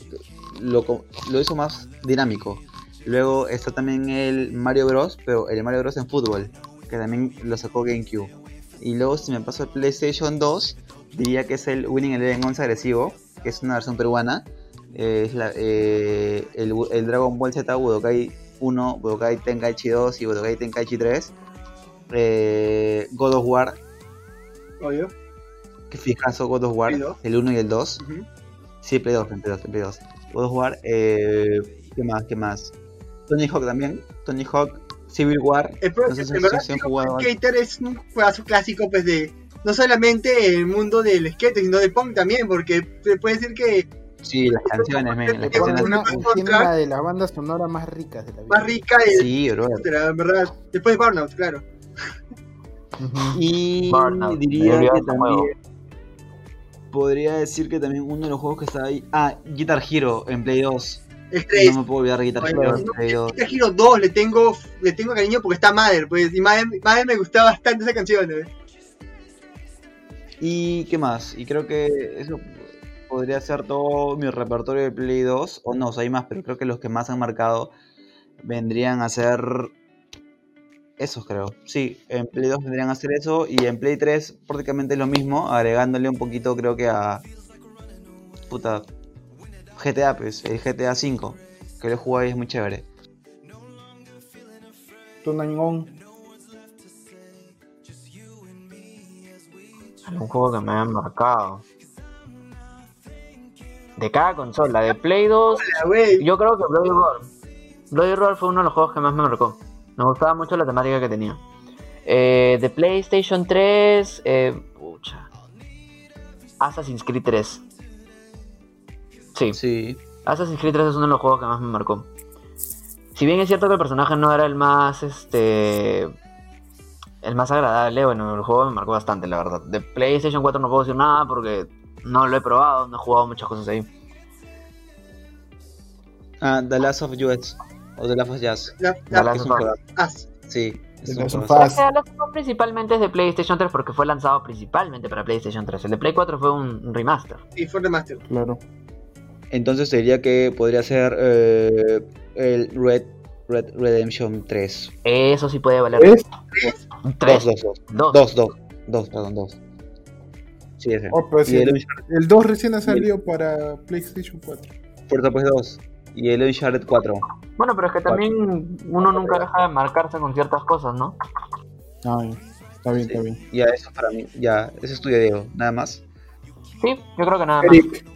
Lo, lo hizo más dinámico. Luego está también el Mario Bros, pero el Mario Bros en fútbol, que también lo sacó GameCube. Y luego si me paso al PlayStation 2, diría que es el Winning Eleven 11 agresivo, que es una versión peruana. Eh, es la- eh, el, el Dragon Ball Z Budokai 1, Budokai Tenkaichi 2 y Budokai Tenkaichi 3. Eh, God of War, Obvio. que fijazo God of War, el 1 y el 2. Ujú. Sí, Play 2, Play 2, Play 2. God of War, eh, ¿qué más? ¿Qué más? Tony Hawk también, Tony Hawk, Civil War. El No sé si-. Skater es un juegazo clásico, pues de no solamente el mundo del skate, sino del punk también, porque se puede decir que Sí, las canciones, men, las canciones. una, una de las bandas sonoras más ricas de la vida. más rica de Sí, bro. en verdad. Después de Burnout, claro. Y Burnout, diría que también podría decir que también uno de los juegos que está ahí. Ah, Guitar Hero en Play 2. El 3. No me puedo olvidar de Guitar Hero en no, Play 2. Guitar Hero 2 le tengo, le tengo cariño porque está Mother, pues, y Mother, Mother me gustaba bastante esa canción, ¿eh? Y qué más, y creo que eso podría ser todo mi repertorio de Play 2. O no, o sea, hay más, pero creo que los que más han marcado vendrían a ser esos, creo. Sí, en Play 2 vendrían a ser eso. Y en Play 3 prácticamente lo mismo, agregándole un poquito, creo que a. Puta. GTA, pues, el GTA 5. Que lo jugué y es muy chévere. Tunangón. Un juego que me han marcado. De cada consola, de Play 2, Hola, güey. yo creo que Bloody Roar. Bloody Roar fue uno de los juegos que más me marcó. Me gustaba mucho la temática que tenía. Eh, de PlayStation 3, eh, pucha. Assassin's Creed 3. Sí, Sí. Assassin's Creed 3 es uno de los juegos que más me marcó. Si bien es cierto que el personaje no era el más, este... El más agradable, bueno, el juego me marcó bastante, la verdad. De PlayStation 4 no puedo decir nada porque no lo he probado, no he jugado muchas cosas ahí. Ah, The Last of Us. O The Last of Us. La, The la, Last of un Us. Sí. es The un Last of. Us. Principalmente es de PlayStation 3 porque fue lanzado principalmente para PlayStation 3. El de Play 4 fue un un remaster. y fue remaster. Claro. Entonces diría que podría ser eh, el Red, Red Redemption 3. Eso sí puede valer. ¿Es? Un 2, 3. 2, 2. Dos. 2, 2. 2, perdón, 2. Sí, ese. Oh, pero sí, y el el, Uncharted, el 2 recién ha salido para PlayStation 4. Puerta pues 2. Y el Uncharted 4. Bueno, pero es que también uno nunca deja de marcarse con ciertas cosas, ¿no? Ay, está bien, está bien. Ya, eso para mí. Ya, ese es tuyo, Diego. Nada más. Sí, yo creo que nada más. Eric, Mm,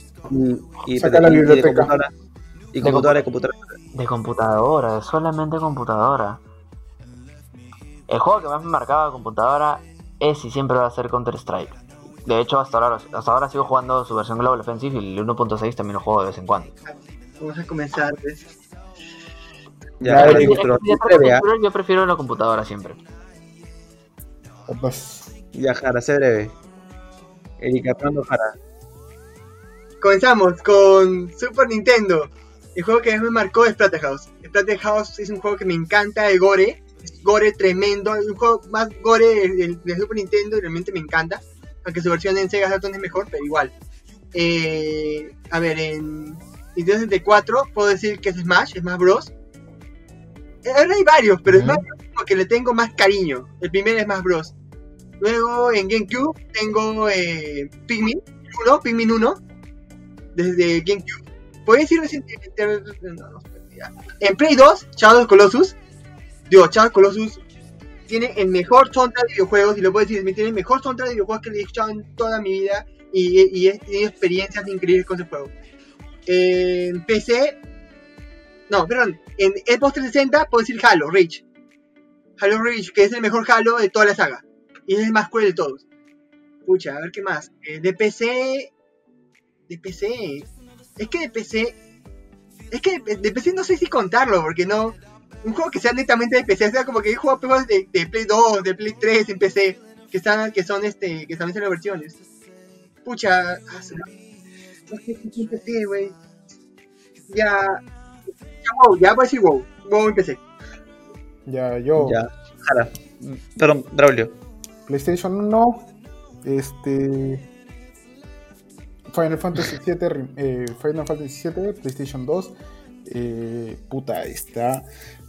Y, Saca la y- y de computadora. Y computadora, y computadora. De computadora, solamente computadora. El juego que más me marcaba de computadora es y siempre va a ser Counter Strike. De hecho, hasta ahora, hasta ahora sigo jugando su versión Global Offensive y el 1.6 también lo juego de vez en cuando. Vamos a comenzar. Ya, ¿ah? prefiero- yo prefiero la computadora siempre. Ya, Jara, sé breve. Erika Jara. Comenzamos con Super Nintendo. El juego que más me marcó es Splatterhouse. Splatterhouse es un juego que me encanta de Gore. Es Gore tremendo. Es un juego más Gore de, de Super Nintendo y realmente me encanta. Aunque su versión en Sega Saturn es mejor, pero igual. Eh, a ver, en Nintendo 64 puedo decir que es Smash, Smash Bros. Eh, Ahora hay varios, pero Ujú. Smash Bros es como que le tengo más cariño. El primero es Smash Bros. Luego en GameCube tengo eh, Pikmin 1, Pikmin 1 desde GameCube. Podría decir recientemente. no, no. En Play 2, Shadow of Colossus. Digo, Shadow of Colossus tiene el mejor soundtrack de videojuegos. Y lo puedo decir, tiene el mejor soundtrack de videojuegos que he escuchado en toda mi vida. Y, y he tenido experiencias increíbles con ese juego. En PC. No, perdón. En Xbox 360 puedo decir Halo, Reach. Halo Reach, que es el mejor Halo de toda la saga. Y es el más cruel de todos. Pucha, a ver qué más. Eh, de PC. De PC. Es que de PC. Es que de, de PC no sé si contarlo, porque no. Un juego que sea netamente de PC, o sea, como que he jugado juegos de, de Play 2, de Play 3 en PC, que están, que son este, que también son las versiones. Pucha, ah, en PC, güey. Ya. Ya, wow, ya voy a decir wow. Wow empecé. Ya, yo. Ya, Jara. Perdón, Braulio. PlayStation 1. Este. Final Fantasy 7, eh, Final Fantasy 7, PlayStation 2, eh, puta, está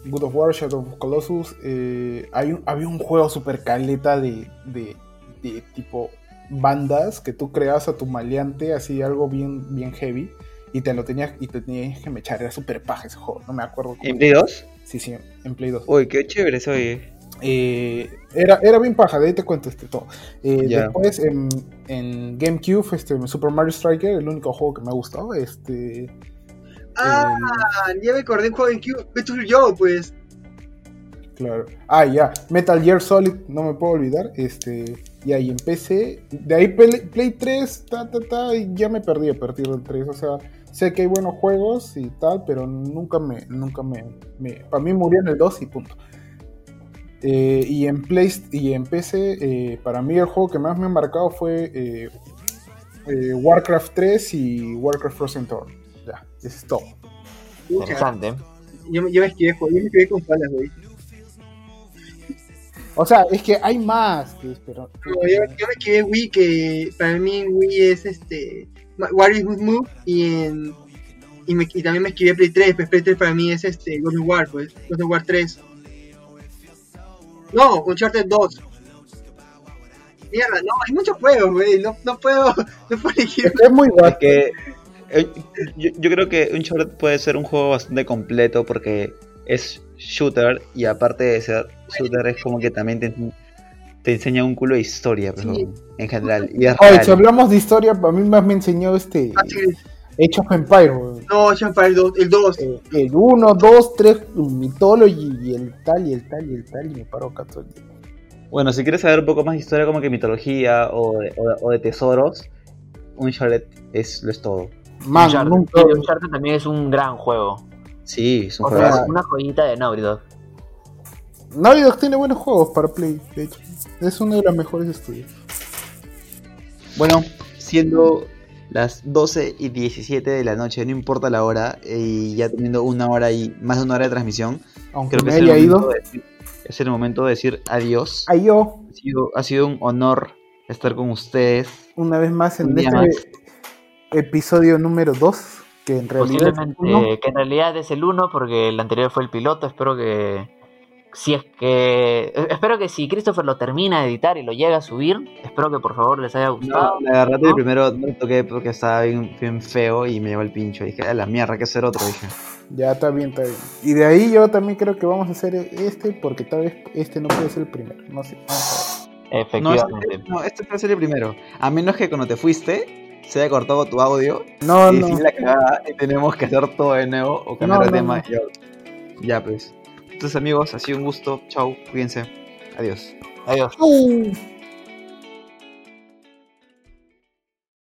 God of War, Shadow of Colossus, eh, hay un, había un juego super caleta de, de, de, tipo bandas que tú creas a tu maleante, así algo bien, bien heavy, y te lo tenías, y te tenías que mechar, era super paja ese juego, no me acuerdo. ¿En Play 2? Sí, sí, en Play 2. Uy, qué chévere soy. Eh, era, era bien paja, de ahí te cuento este todo. Eh, yeah. Después en, en, GameCube, este, Super Mario Striker, el único juego que me ha gustado. Este, ah, eh, ya me acordé un juego en GameCube, Metal yo, pues. Claro. Ah, ya. Metal Gear Solid, no me puedo olvidar. Este, y ahí empecé. De ahí Play, Play 3, ta, ta, ta, y ya me perdí a partir del 3. O sea, sé que hay buenos juegos y tal, pero nunca me. Nunca me, me para mí murió en el 2 y punto. Eh, y, en Play, y en PC, eh, para mí el juego que más me ha marcado fue eh, Warcraft 3 y Warcraft Frozen Throne. Ya, eso es todo. Interesante. Yo, yo me esquivé, yo me esquivé con palas, güey. O sea, es que hay más que pero... no, yo, yo, me esquivé Wii, que para mí Wii es este. Warriors Good Move y en. Y, me, y, también me esquivé Play 3, pues Play 3 para mí es este God of War, pues, God of War 3. No, Uncharted 2. Mierda, no, hay muchos juegos, güey. No, no puedo, no puedo elegir. Es muy guay. Que, eh, yo, yo, creo que Uncharted puede ser un juego bastante completo porque es shooter y aparte de ser shooter es como que también te, te enseña un culo de historia, pero sí. en general. Y es Oye, si hablamos de historia, a mí más me enseñó este. Ah, sí. Age of Empire, güey. No, Age of Empire 2, el 2. Eh, el 1, 2, 3, Mythology y el tal y el tal y el tal y me paro acá todo el tiempo. Bueno, si quieres saber un poco más de historia como que mitología o de, o de, o de tesoros, Uncharted es, lo es todo. Man, Uncharted, nunca... Uncharted también es un gran juego. Sí, es un o juego. Sea, una joyita de Naughty Dog. Naughty Dog tiene buenos juegos para Play, de hecho. Es uno de los mejores estudios. Bueno, siendo las 12 y 17 de la noche, no importa la hora, y ya teniendo una hora y más de una hora de transmisión, Aunque creo que me es el, haya ido. momento de decir, es el momento de decir adiós. Adiós. Ha sido, ha sido un honor estar con ustedes. Una vez más en este más. episodio número 2, que en realidad es uno. que en realidad es el 1 porque el anterior fue el piloto. Espero que si es que espero que si Christopher lo termina de editar y lo llega a subir, espero que por favor les haya gustado. No, la verdad, ¿no? el primero no lo toqué porque estaba bien, bien feo y me llevó el pincho. Dije, a la mierda, hay que hacer otro. Dije, Ya está bien, está bien. Y de ahí yo también creo que vamos a hacer este, porque tal vez este no puede ser el primero. No sé. Vamos a ver. no, Efectivamente. este, no, este puede ser el primero. A menos que cuando te fuiste se haya cortado tu audio No, y no. la cagada y tenemos que hacer todo de nuevo o cambiar No, de no, tema. ya, pues. Entonces, amigos, ha sido un gusto. Chau, cuídense. Adiós. Adiós. Uh.